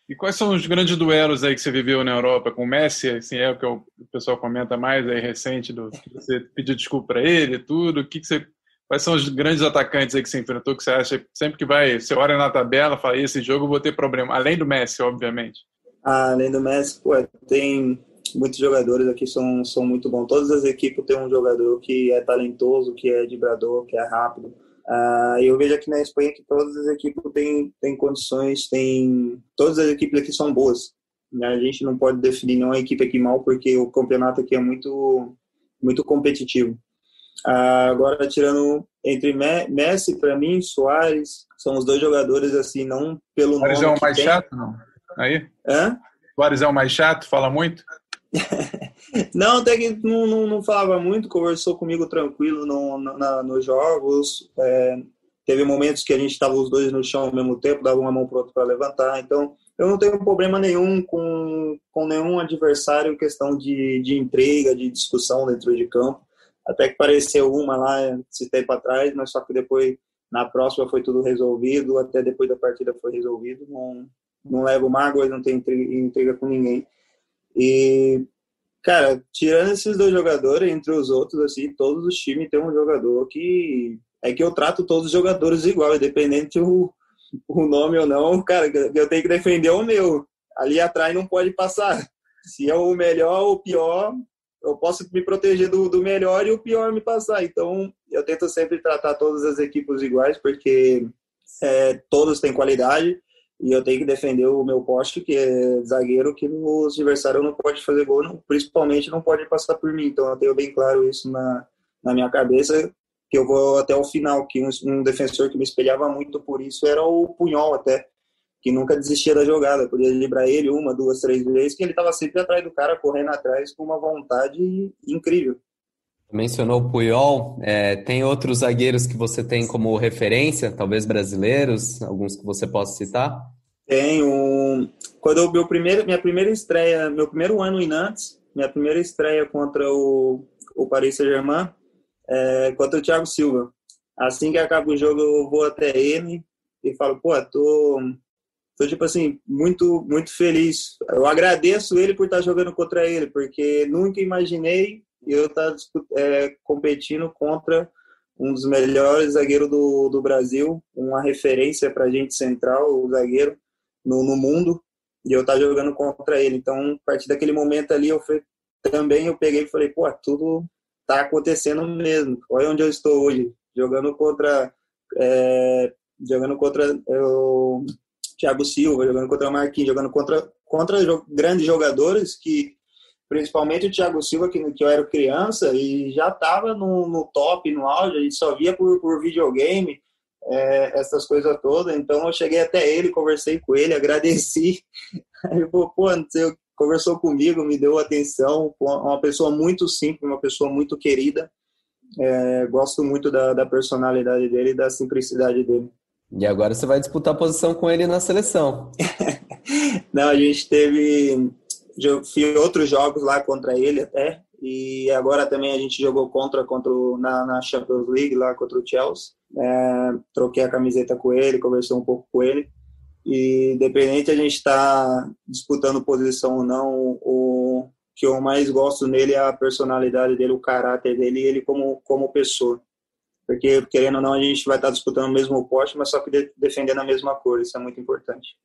e, e, quais são os grandes duelos aí que você viveu na Europa com o Messi? Assim, é o que o pessoal comenta mais aí recente, do você pediu desculpa para ele, tudo. O que, que você, quais são os grandes atacantes aí que você enfrentou que você acha sempre que vai, você olha na tabela, fala esse jogo eu vou ter problema, além do Messi, obviamente. Ah, além do Messi, pô, tem muitos jogadores aqui são, são muito bons. Todas as equipes têm um jogador que é talentoso, que é vibrador, que é rápido. Uh, eu vejo aqui na Espanha que todas as equipes têm, têm condições, têm, todas as equipes aqui são boas. A gente não pode definir nenhuma equipe aqui mal, porque o campeonato aqui é muito, muito competitivo. Uh, agora, tirando entre Messi, para mim, Soares, são os dois jogadores, assim, não pelo Soares nome. é o mais tem. chato, não? Aí? Hã? Soares é o mais chato, fala muito? não, até que não, não, não, falava muito, conversou comigo tranquilo no, na, nos jogos. É, teve momentos que a gente estava os dois no chão ao mesmo tempo, dava uma mão para para levantar. Então, eu não tenho problema nenhum com, com nenhum adversário questão de, de entrega, de discussão dentro de campo. Até que pareceu uma lá, esse tempo atrás, mas só que depois, na próxima, foi tudo resolvido. Até depois da partida foi resolvido. Não, não levo mágoas, não tenho intriga, intriga com ninguém. E, cara, tirando esses dois jogadores, entre os outros, assim, todos os times têm um jogador que. É que eu trato todos os jogadores igual, independente o, o nome ou não, cara, eu tenho que defender o meu. Ali atrás não pode passar. Se é o melhor ou o pior, eu posso me proteger do, do melhor e o pior me passar. Então, eu tento sempre tratar todas as equipes iguais, porque é, todos têm qualidade e eu tenho que defender o meu poste, que é zagueiro, que os adversários não pode fazer gol, não, principalmente não pode passar por mim. Então eu tenho bem claro isso na, na minha cabeça, que eu vou até o final, que um, um defensor que me espelhava muito por isso era o Punhol até, que nunca desistia da jogada, podia livrar ele uma, duas, três vezes, que ele estava sempre atrás do cara, correndo atrás com uma vontade incrível. Mencionou o Puyol, é, tem outros zagueiros que você tem como referência, talvez brasileiros, alguns que você possa citar? Tem um, quando eu, meu primeiro, minha primeira estreia, meu primeiro ano em Nantes, minha primeira estreia contra o, o Paris Saint-Germain, é, contra o Thiago Silva. Assim que acaba o jogo, eu vou até ele e falo, pô, tô, tô tipo assim, muito, muito feliz. Eu agradeço ele por estar jogando contra ele, porque nunca imaginei e eu estar tá, é, competindo contra um dos melhores zagueiros do, do Brasil, uma referência para a gente central, o zagueiro no, no mundo, e eu estar tá jogando contra ele. Então, a partir daquele momento ali, eu fui, também eu peguei e falei, pô, tudo tá acontecendo mesmo. Olha onde eu estou hoje, jogando contra é, jogando contra o Thiago Silva, jogando contra o Marquinhos, jogando contra contra grandes jogadores que principalmente o Thiago Silva, que, que eu era criança e já estava no, no, top, no auge, a gente só via por, por videogame, é, essas coisas todas. Então eu cheguei até ele, conversei com ele, agradeci. Ele falou, pô, você conversou comigo, me deu atenção, uma pessoa muito simples, uma pessoa muito querida. É, gosto muito da, da personalidade dele e da simplicidade dele. E agora você vai disputar a posição com ele na seleção. Não, a gente teve fiz outros jogos lá contra ele até, e agora também a gente jogou contra, contra na, na, Champions League lá contra o Chelsea. É, troquei a camiseta com ele, conversei um pouco com ele. E independente a gente estar tá disputando posição ou não, o que eu mais gosto nele é a personalidade dele, o caráter dele e ele como, como pessoa. Porque, querendo ou não, a gente vai estar tá disputando o mesmo poste, mas só que defendendo a mesma cor, isso é muito importante.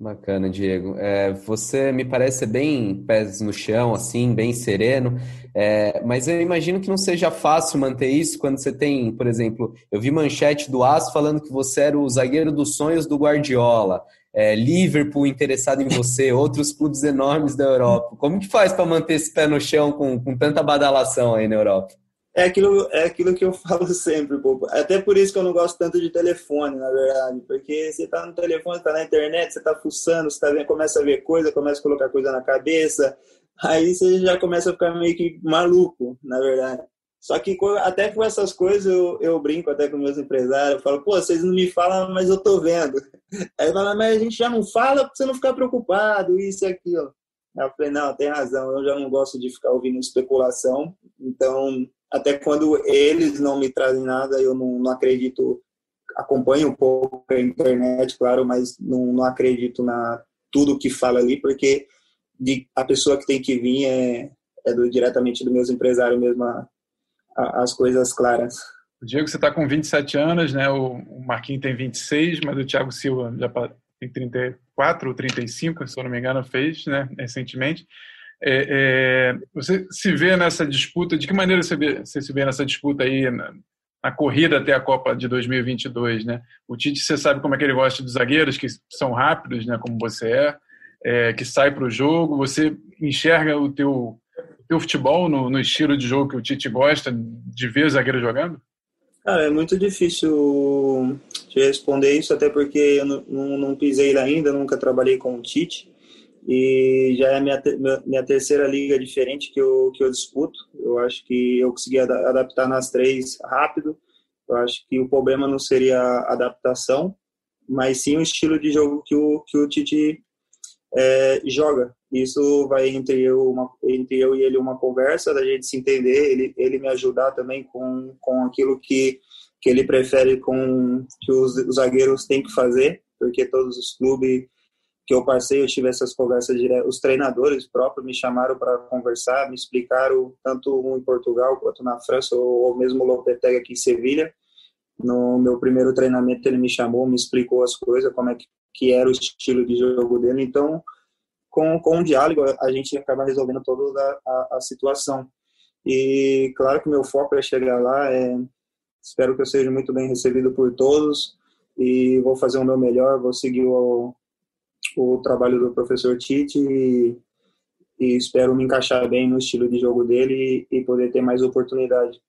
Bacana, Diego. É, você me parece bem pés no chão, assim, bem sereno, é, mas eu imagino que não seja fácil manter isso quando você tem, por exemplo, eu vi manchete do Aço falando que você era o zagueiro dos sonhos do Guardiola, é, Liverpool interessado em você, outros clubes enormes da Europa. Como que faz para manter esse pé no chão com, com tanta badalação aí na Europa? É aquilo, é aquilo que eu falo sempre, pô. Até por isso que eu não gosto tanto de telefone, na verdade. Porque você tá no telefone, tá na internet, você tá fuçando, você tá vendo, começa a ver coisa, começa a colocar coisa na cabeça. Aí você já começa a ficar meio que maluco, na verdade. Só que até com essas coisas eu, eu brinco até com meus empresários, eu falo, pô, vocês não me falam, mas eu tô vendo. Aí fala, mas a gente já não fala pra você não ficar preocupado, isso e aquilo. Aí eu falei, não, tem razão, eu já não gosto de ficar ouvindo especulação, então até quando eles não me trazem nada, eu não, não acredito. Acompanho um pouco a internet, claro, mas não, não acredito na tudo que fala ali, porque de, a pessoa que tem que vir é, é do, diretamente dos meus empresários mesmo, a, a, as coisas claras. Diego, você está com 27 anos, né? O, o Marquinhos tem 26, mas o Thiago Silva já tem 34 ou 35, se eu não me engano, fez, né? Recentemente. É, é, você se vê nessa disputa, de que maneira você, vê, você se vê nessa disputa aí na, na, corrida até a Copa de 2022, né? O Tite, você sabe como é que ele gosta dos zagueiros, que são rápidos, né, como você é, é que sai para o jogo, você enxerga o teu, teu futebol no, no, estilo de jogo que o Tite gosta de ver o zagueiro jogando? É muito difícil te responder isso, até porque eu não, não, não pisei ainda, nunca trabalhei com o Tite e já é minha, minha terceira liga diferente que eu, que eu disputo. Eu acho que eu consegui adaptar nas três rápido. Eu acho que o problema não seria a adaptação, mas sim o estilo de jogo que o, que o Tite é, joga. Isso vai entre eu, uma, entre eu e ele uma conversa, da gente se entender, ele, ele me ajudar também com, com aquilo que, que ele prefere com que os, os zagueiros têm que fazer, porque todos os clubes que eu passei, eu tive essas conversas direto. Os treinadores próprios me chamaram para conversar, me explicaram, tanto em Portugal quanto na França, ou mesmo o Lopetegui aqui em Sevilha. No meu primeiro treinamento, ele me chamou, me explicou as coisas, como é que, que era o estilo de jogo dele. Então, com, com o diálogo, a gente acaba resolvendo toda a, a situação. E claro que meu foco é chegar lá, é, espero que eu seja muito bem recebido por todos e vou fazer o meu melhor, vou seguir o, o trabalho do professor Tite e, e, espero me encaixar bem no estilo de jogo dele e, poder ter mais oportunidade.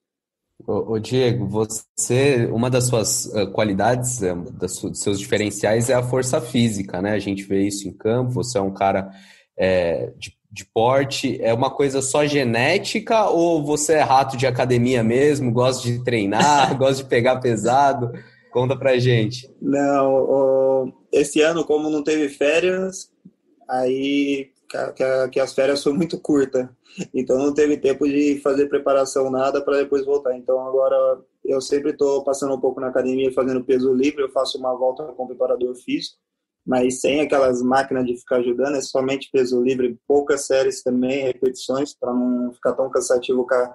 Ô, Diego, você, uma das suas uh, qualidades, um, dos seus diferenciais é a força física, né? A gente vê isso em campo. Você é um cara é, de, de porte. É uma coisa só genética ou você é rato de academia mesmo? Gosta de treinar, gosta de pegar pesado? Conta pra gente. Não, esse ano, como não teve férias, aí que, as férias foram muito curtas. Então não teve tempo de fazer preparação nada para depois voltar. Então agora eu sempre estou passando um pouco na academia fazendo peso livre, eu faço uma volta com o preparador físico, mas sem aquelas máquinas de ficar ajudando, é somente peso livre, poucas séries também, repetições, para não ficar tão cansativo com a,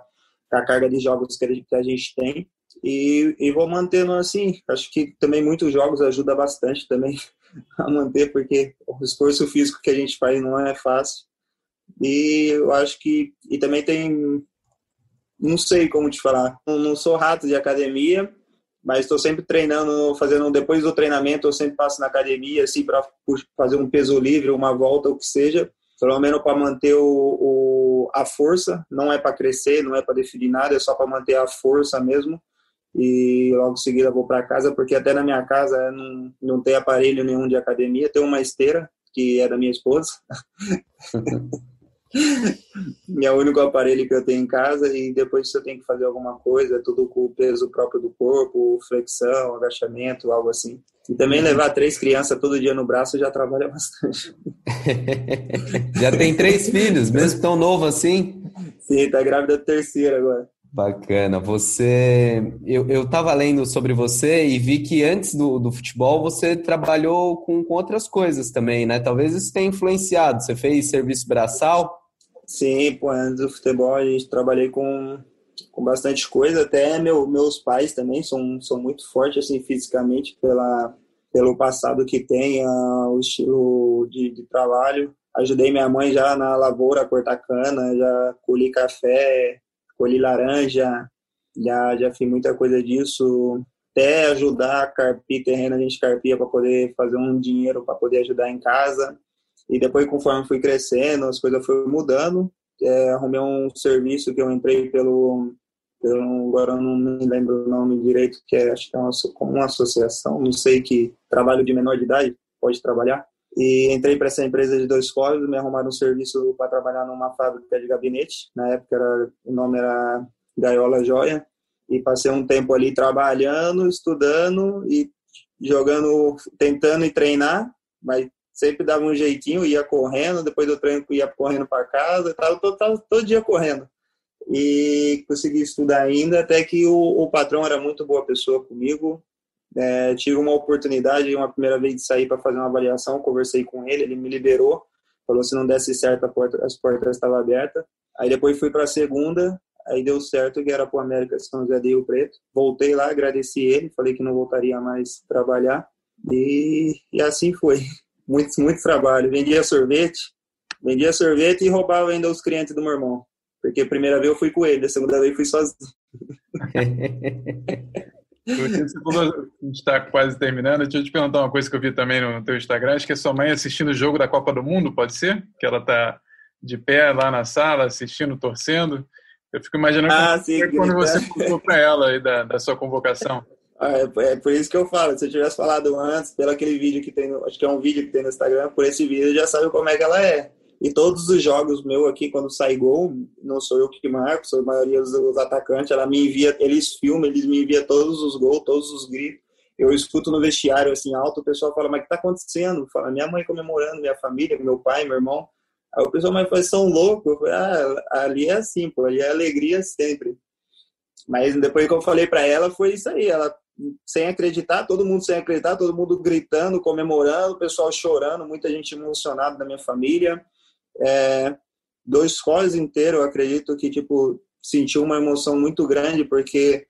com a carga de jogos que a gente tem. E, e vou mantendo assim. Acho que também muitos jogos ajudam bastante também a manter, porque o esforço físico que a gente faz não é fácil. E eu acho que. E também tem. Não sei como te falar. Não sou rato de academia, mas estou sempre treinando, fazendo. Depois do treinamento, eu sempre passo na academia, assim, para fazer um peso livre, uma volta, o que seja. Pelo menos para manter o, o, a força. Não é para crescer, não é para definir nada, é só para manter a força mesmo e logo em seguida vou para casa, porque até na minha casa não, não tem aparelho nenhum de academia, tem uma esteira, que é da minha esposa. é o único aparelho que eu tenho em casa e depois se eu tenho que fazer alguma coisa, é tudo com o peso próprio do corpo, flexão, agachamento, algo assim. E também levar três crianças todo dia no braço já trabalha bastante. já tem três filhos, mesmo tão novo assim? Sim, tá grávida terceira agora. Bacana. Você, eu, eu tava lendo sobre você e vi que antes do, do futebol você trabalhou com, com outras coisas também, né? Talvez isso tenha influenciado. Você fez serviço braçal? Sim, pô, antes do futebol a gente trabalhei com, com bastante coisa. Até meu, meus pais também são, são muito fortes assim fisicamente pela pelo passado que tem, uh, o estilo de, de trabalho. Ajudei minha mãe já na lavoura a cortar cana, já colhi café, colhi laranja, já, já fiz muita coisa disso, até ajudar a carpir terreno, a gente carpia para poder fazer um dinheiro para poder ajudar em casa. E depois, conforme fui crescendo, as coisas foram mudando. É, arrumei um serviço que eu entrei pelo, pelo agora não me lembro o nome direito, que é, acho que é uma, uma associação, não sei que trabalho de menor de idade pode trabalhar. E entrei para essa empresa de dois fóruns, me arrumaram um serviço para trabalhar numa fábrica de gabinete. Na época era, o nome era Gaiola Joia. E passei um tempo ali trabalhando, estudando e jogando, tentando e treinar, mas sempre dava um jeitinho, ia correndo, depois do treino ia correndo para casa, tava todo, todo dia correndo. E consegui estudar ainda, até que o, o patrão era muito boa pessoa comigo, é, tive uma oportunidade, uma primeira vez de sair para fazer uma avaliação, conversei com ele, ele me liberou, falou se não desse certo, porta, as portas estavam abertas. Aí depois fui para a segunda, aí deu certo que era para o América São José de Rio Preto. Voltei lá, agradeci ele, falei que não voltaria mais trabalhar e, e assim foi. Muito, muito trabalho. Vendia sorvete, Vendia sorvete e roubava ainda os clientes do meu irmão. Porque a primeira vez eu fui com ele, a segunda vez fui sozinho. a gente está quase terminando. Deixa eu te perguntar uma coisa que eu vi também no teu Instagram. Acho que é sua mãe assistindo o jogo da Copa do Mundo, pode ser? Que ela está de pé lá na sala, assistindo, torcendo. Eu fico imaginando ah, sim, é quando você contou para ela aí da, da sua convocação. Ah, é, é, por isso que eu falo, se eu tivesse falado antes, pelo aquele vídeo que tem, no, acho que é um vídeo que tem no Instagram, por esse vídeo já sabe como é que ela é. E todos os jogos meu aqui, quando sai gol, não sou eu que marco, sou a maioria dos atacantes, ela me envia, eles filmam, eles me enviam todos os gols, todos os gritos. Eu escuto no vestiário assim alto, o pessoal fala, mas o que tá acontecendo? Fala, minha mãe comemorando, minha família, meu pai, meu irmão. Aí o pessoal, mas faz são louco. Eu falei, ah, ali é assim, pô, ali é alegria sempre. Mas depois que eu falei para ela, foi isso aí. Ela sem acreditar, todo mundo sem acreditar, todo mundo gritando, comemorando, o pessoal chorando, muita gente emocionada da minha família. É, dois roles inteiros, eu acredito que, tipo, sentiu uma emoção muito grande, porque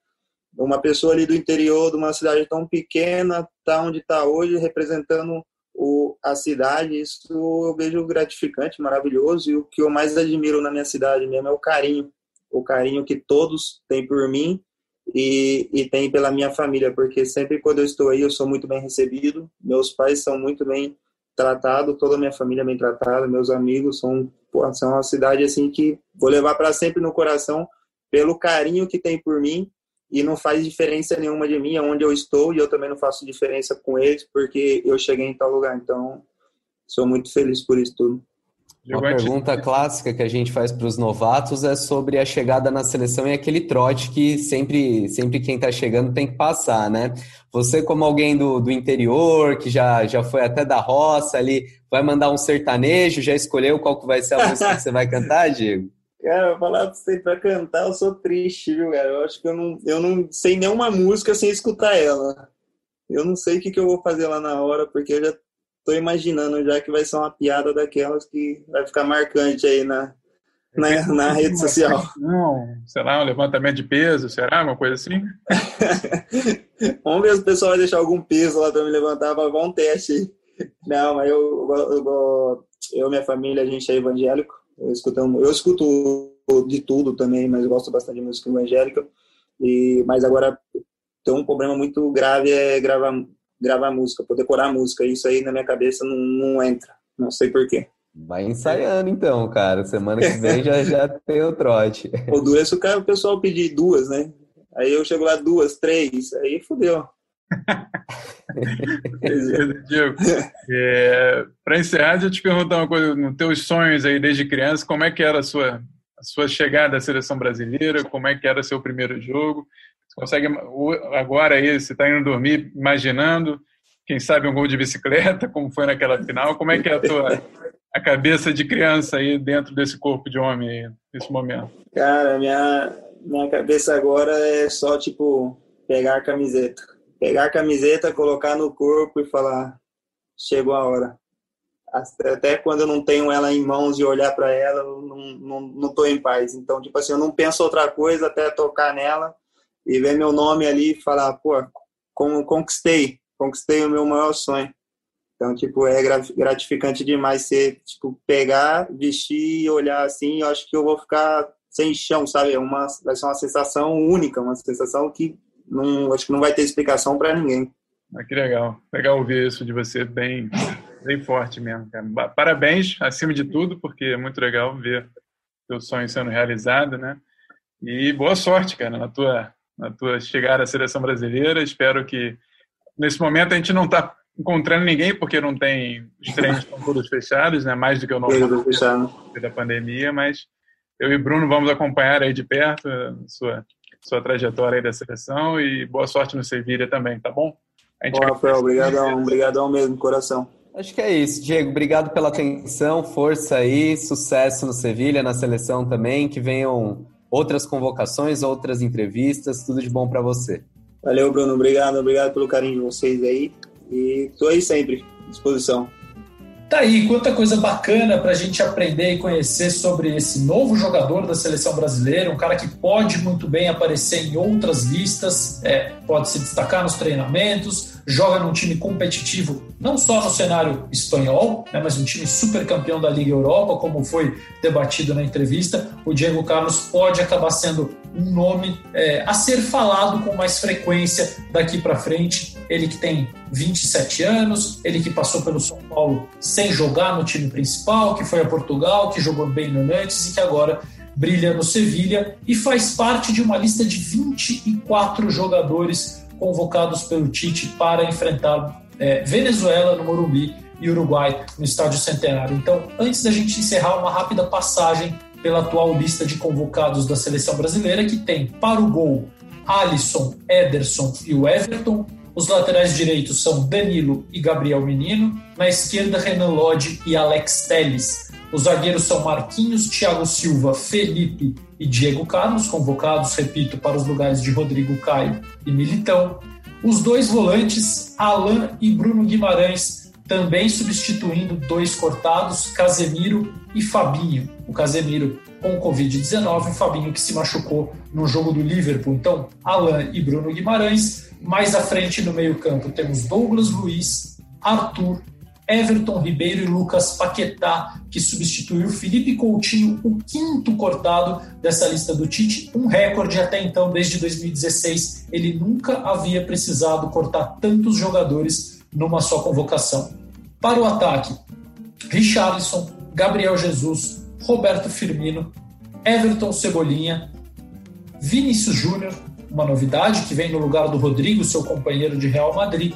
uma pessoa ali do interior de uma cidade tão pequena, tá onde está hoje, representando o, a cidade, isso eu vejo gratificante, maravilhoso, e o que eu mais admiro na minha cidade mesmo é o carinho, o carinho que todos têm por mim e, e tem pela minha família, porque sempre quando eu estou aí eu sou muito bem recebido, meus pais são muito bem tratados, toda a minha família é bem tratada, meus amigos são, são uma cidade assim que vou levar para sempre no coração pelo carinho que tem por mim e não faz diferença nenhuma de mim onde eu estou e eu também não faço diferença com eles porque eu cheguei em tal lugar. Então, sou muito feliz por isso tudo. Uma pergunta clássica que a gente faz para os novatos é sobre a chegada na seleção e aquele trote que sempre, sempre quem está chegando tem que passar, né? Você, como alguém do, do interior, que já, já foi até da roça ali, vai mandar um sertanejo, já escolheu qual que vai ser a música que você vai cantar, Diego? Cara, falar pra você, pra cantar eu sou triste, viu, cara? Eu acho que eu não, eu não sei nenhuma música sem escutar ela. Eu não sei o que, que eu vou fazer lá na hora, porque eu já tô imaginando já que vai ser uma piada daquelas que vai ficar marcante aí na, na, na rede social. Não, sei lá, um levantamento de peso, será? Uma coisa assim? Vamos ver se o pessoal vai deixar algum peso lá para me levantar para um teste aí. Não, mas eu, eu, eu, minha família, a gente é evangélico. Eu escuto, eu escuto de tudo também, mas gosto bastante de música evangélica. E, mas agora tem um problema muito grave é gravar gravar música, poder decorar música. Isso aí na minha cabeça não, não entra. Não sei porquê. Vai ensaiando então, cara. Semana que vem já, já tem o trote. O duro é se o, pessoal pedir duas, né? Aí eu chego lá duas, três, aí fodeu. Diego, é, para encerrar, deixa eu te perguntar uma coisa. Nos teus sonhos aí desde criança, como é que era a sua, a sua chegada à seleção brasileira? Como é que era seu primeiro jogo? Consegue agora aí, você está indo dormir imaginando, quem sabe um gol de bicicleta, como foi naquela final, como é que é a tua a cabeça de criança aí dentro desse corpo de homem nesse momento? Cara, minha, minha cabeça agora é só, tipo, pegar a camiseta. Pegar a camiseta, colocar no corpo e falar, chegou a hora. Até quando eu não tenho ela em mãos e olhar para ela, eu não, não, não tô em paz. Então, tipo assim, eu não penso outra coisa até tocar nela e ver meu nome ali e falar, pô, conquistei, conquistei o meu maior sonho. Então, tipo, é gratificante demais você, tipo, pegar, vestir e olhar assim, eu acho que eu vou ficar sem chão, sabe? É uma, vai ser uma sensação única, uma sensação que não, acho que não vai ter explicação para ninguém. Ah, que legal. Legal ouvir isso de você bem, bem forte mesmo, cara. Parabéns, acima de tudo, porque é muito legal ver teu sonho sendo realizado, né? E boa sorte, cara, na tua na tua chegada à seleção brasileira. Espero que nesse momento a gente não está encontrando ninguém porque não tem os treinos estão todos fechados, né? Mais do que o normal da pandemia, mas eu e Bruno vamos acompanhar aí de perto a sua sua trajetória aí da seleção e boa sorte no Sevilha também, tá bom? A gente Bom, Rafael, obrigadão, obrigadão mesmo, coração. Acho que é isso, Diego. Obrigado pela atenção, força aí, sucesso no Sevilha, na seleção também, que venham outras convocações, outras entrevistas. Tudo de bom para você. Valeu, Bruno. Obrigado, obrigado pelo carinho de vocês aí. E estou aí sempre, à disposição. Tá aí, quanta coisa bacana para a gente aprender e conhecer sobre esse novo jogador da seleção brasileira, um cara que pode muito bem aparecer em outras listas, é, pode se destacar nos treinamentos, joga num time competitivo, não só no cenário espanhol, né, mas um time super campeão da Liga Europa, como foi debatido na entrevista. O Diego Carlos pode acabar sendo um nome é, a ser falado com mais frequência daqui para frente. Ele que tem 27 anos, ele que passou pelo São Paulo sem jogar no time principal, que foi a Portugal, que jogou bem no Nantes e que agora brilha no Sevilha e faz parte de uma lista de 24 jogadores convocados pelo Tite para enfrentar é, Venezuela no Morumbi e Uruguai no Estádio Centenário. Então, antes da gente encerrar, uma rápida passagem pela atual lista de convocados da seleção brasileira, que tem para o gol Alisson, Ederson e o Everton. Os laterais direitos são Danilo e Gabriel Menino. Na esquerda, Renan Lodge e Alex Teles. Os zagueiros são Marquinhos, Thiago Silva, Felipe e Diego Carlos, convocados, repito, para os lugares de Rodrigo Caio e Militão. Os dois volantes, Alain e Bruno Guimarães, também substituindo dois cortados, Casemiro e Fabinho. O Casemiro com Covid-19, o Fabinho que se machucou no jogo do Liverpool. Então, Alain e Bruno Guimarães. Mais à frente no meio-campo temos Douglas Luiz, Arthur, Everton Ribeiro e Lucas Paquetá, que substituiu Felipe Coutinho, o quinto cortado dessa lista do Tite, um recorde até então, desde 2016. Ele nunca havia precisado cortar tantos jogadores numa só convocação. Para o ataque, Richarlison, Gabriel Jesus, Roberto Firmino, Everton Cebolinha, Vinícius Júnior, uma novidade que vem no lugar do Rodrigo, seu companheiro de Real Madrid,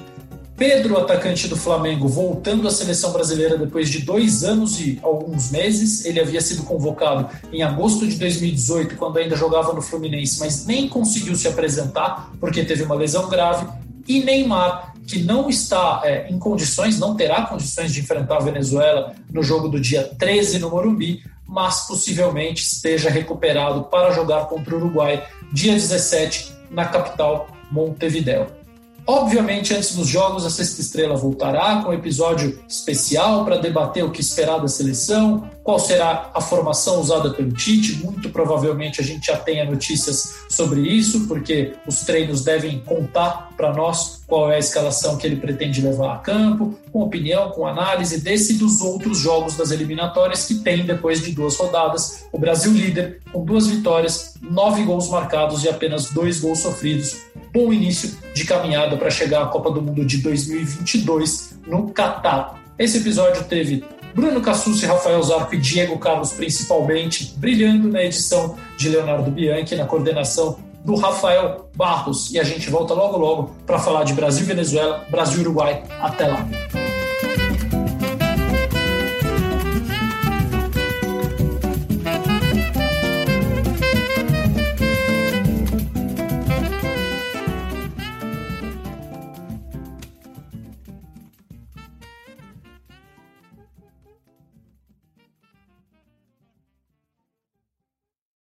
Pedro, atacante do Flamengo, voltando à seleção brasileira depois de dois anos e alguns meses. Ele havia sido convocado em agosto de 2018, quando ainda jogava no Fluminense, mas nem conseguiu se apresentar porque teve uma lesão grave. E Neymar, que não está é, em condições, não terá condições de enfrentar a Venezuela no jogo do dia 13 no Morumbi, mas possivelmente esteja recuperado para jogar contra o Uruguai dia 17 na capital Montevideo. Obviamente, antes dos jogos, a Sexta Estrela voltará com um episódio especial para debater o que esperar da seleção, qual será a formação usada pelo Tite. Muito provavelmente a gente já tenha notícias sobre isso, porque os treinos devem contar para nós qual é a escalação que ele pretende levar a campo, com opinião, com análise desse e dos outros jogos das eliminatórias que tem depois de duas rodadas. O Brasil líder, com duas vitórias, nove gols marcados e apenas dois gols sofridos bom início de caminhada para chegar à Copa do Mundo de 2022 no Catar. Esse episódio teve Bruno Cassucci, Rafael Zarco e Diego Carlos, principalmente, brilhando na edição de Leonardo Bianchi, na coordenação do Rafael Barros. E a gente volta logo logo para falar de Brasil Venezuela, Brasil Uruguai. Até lá.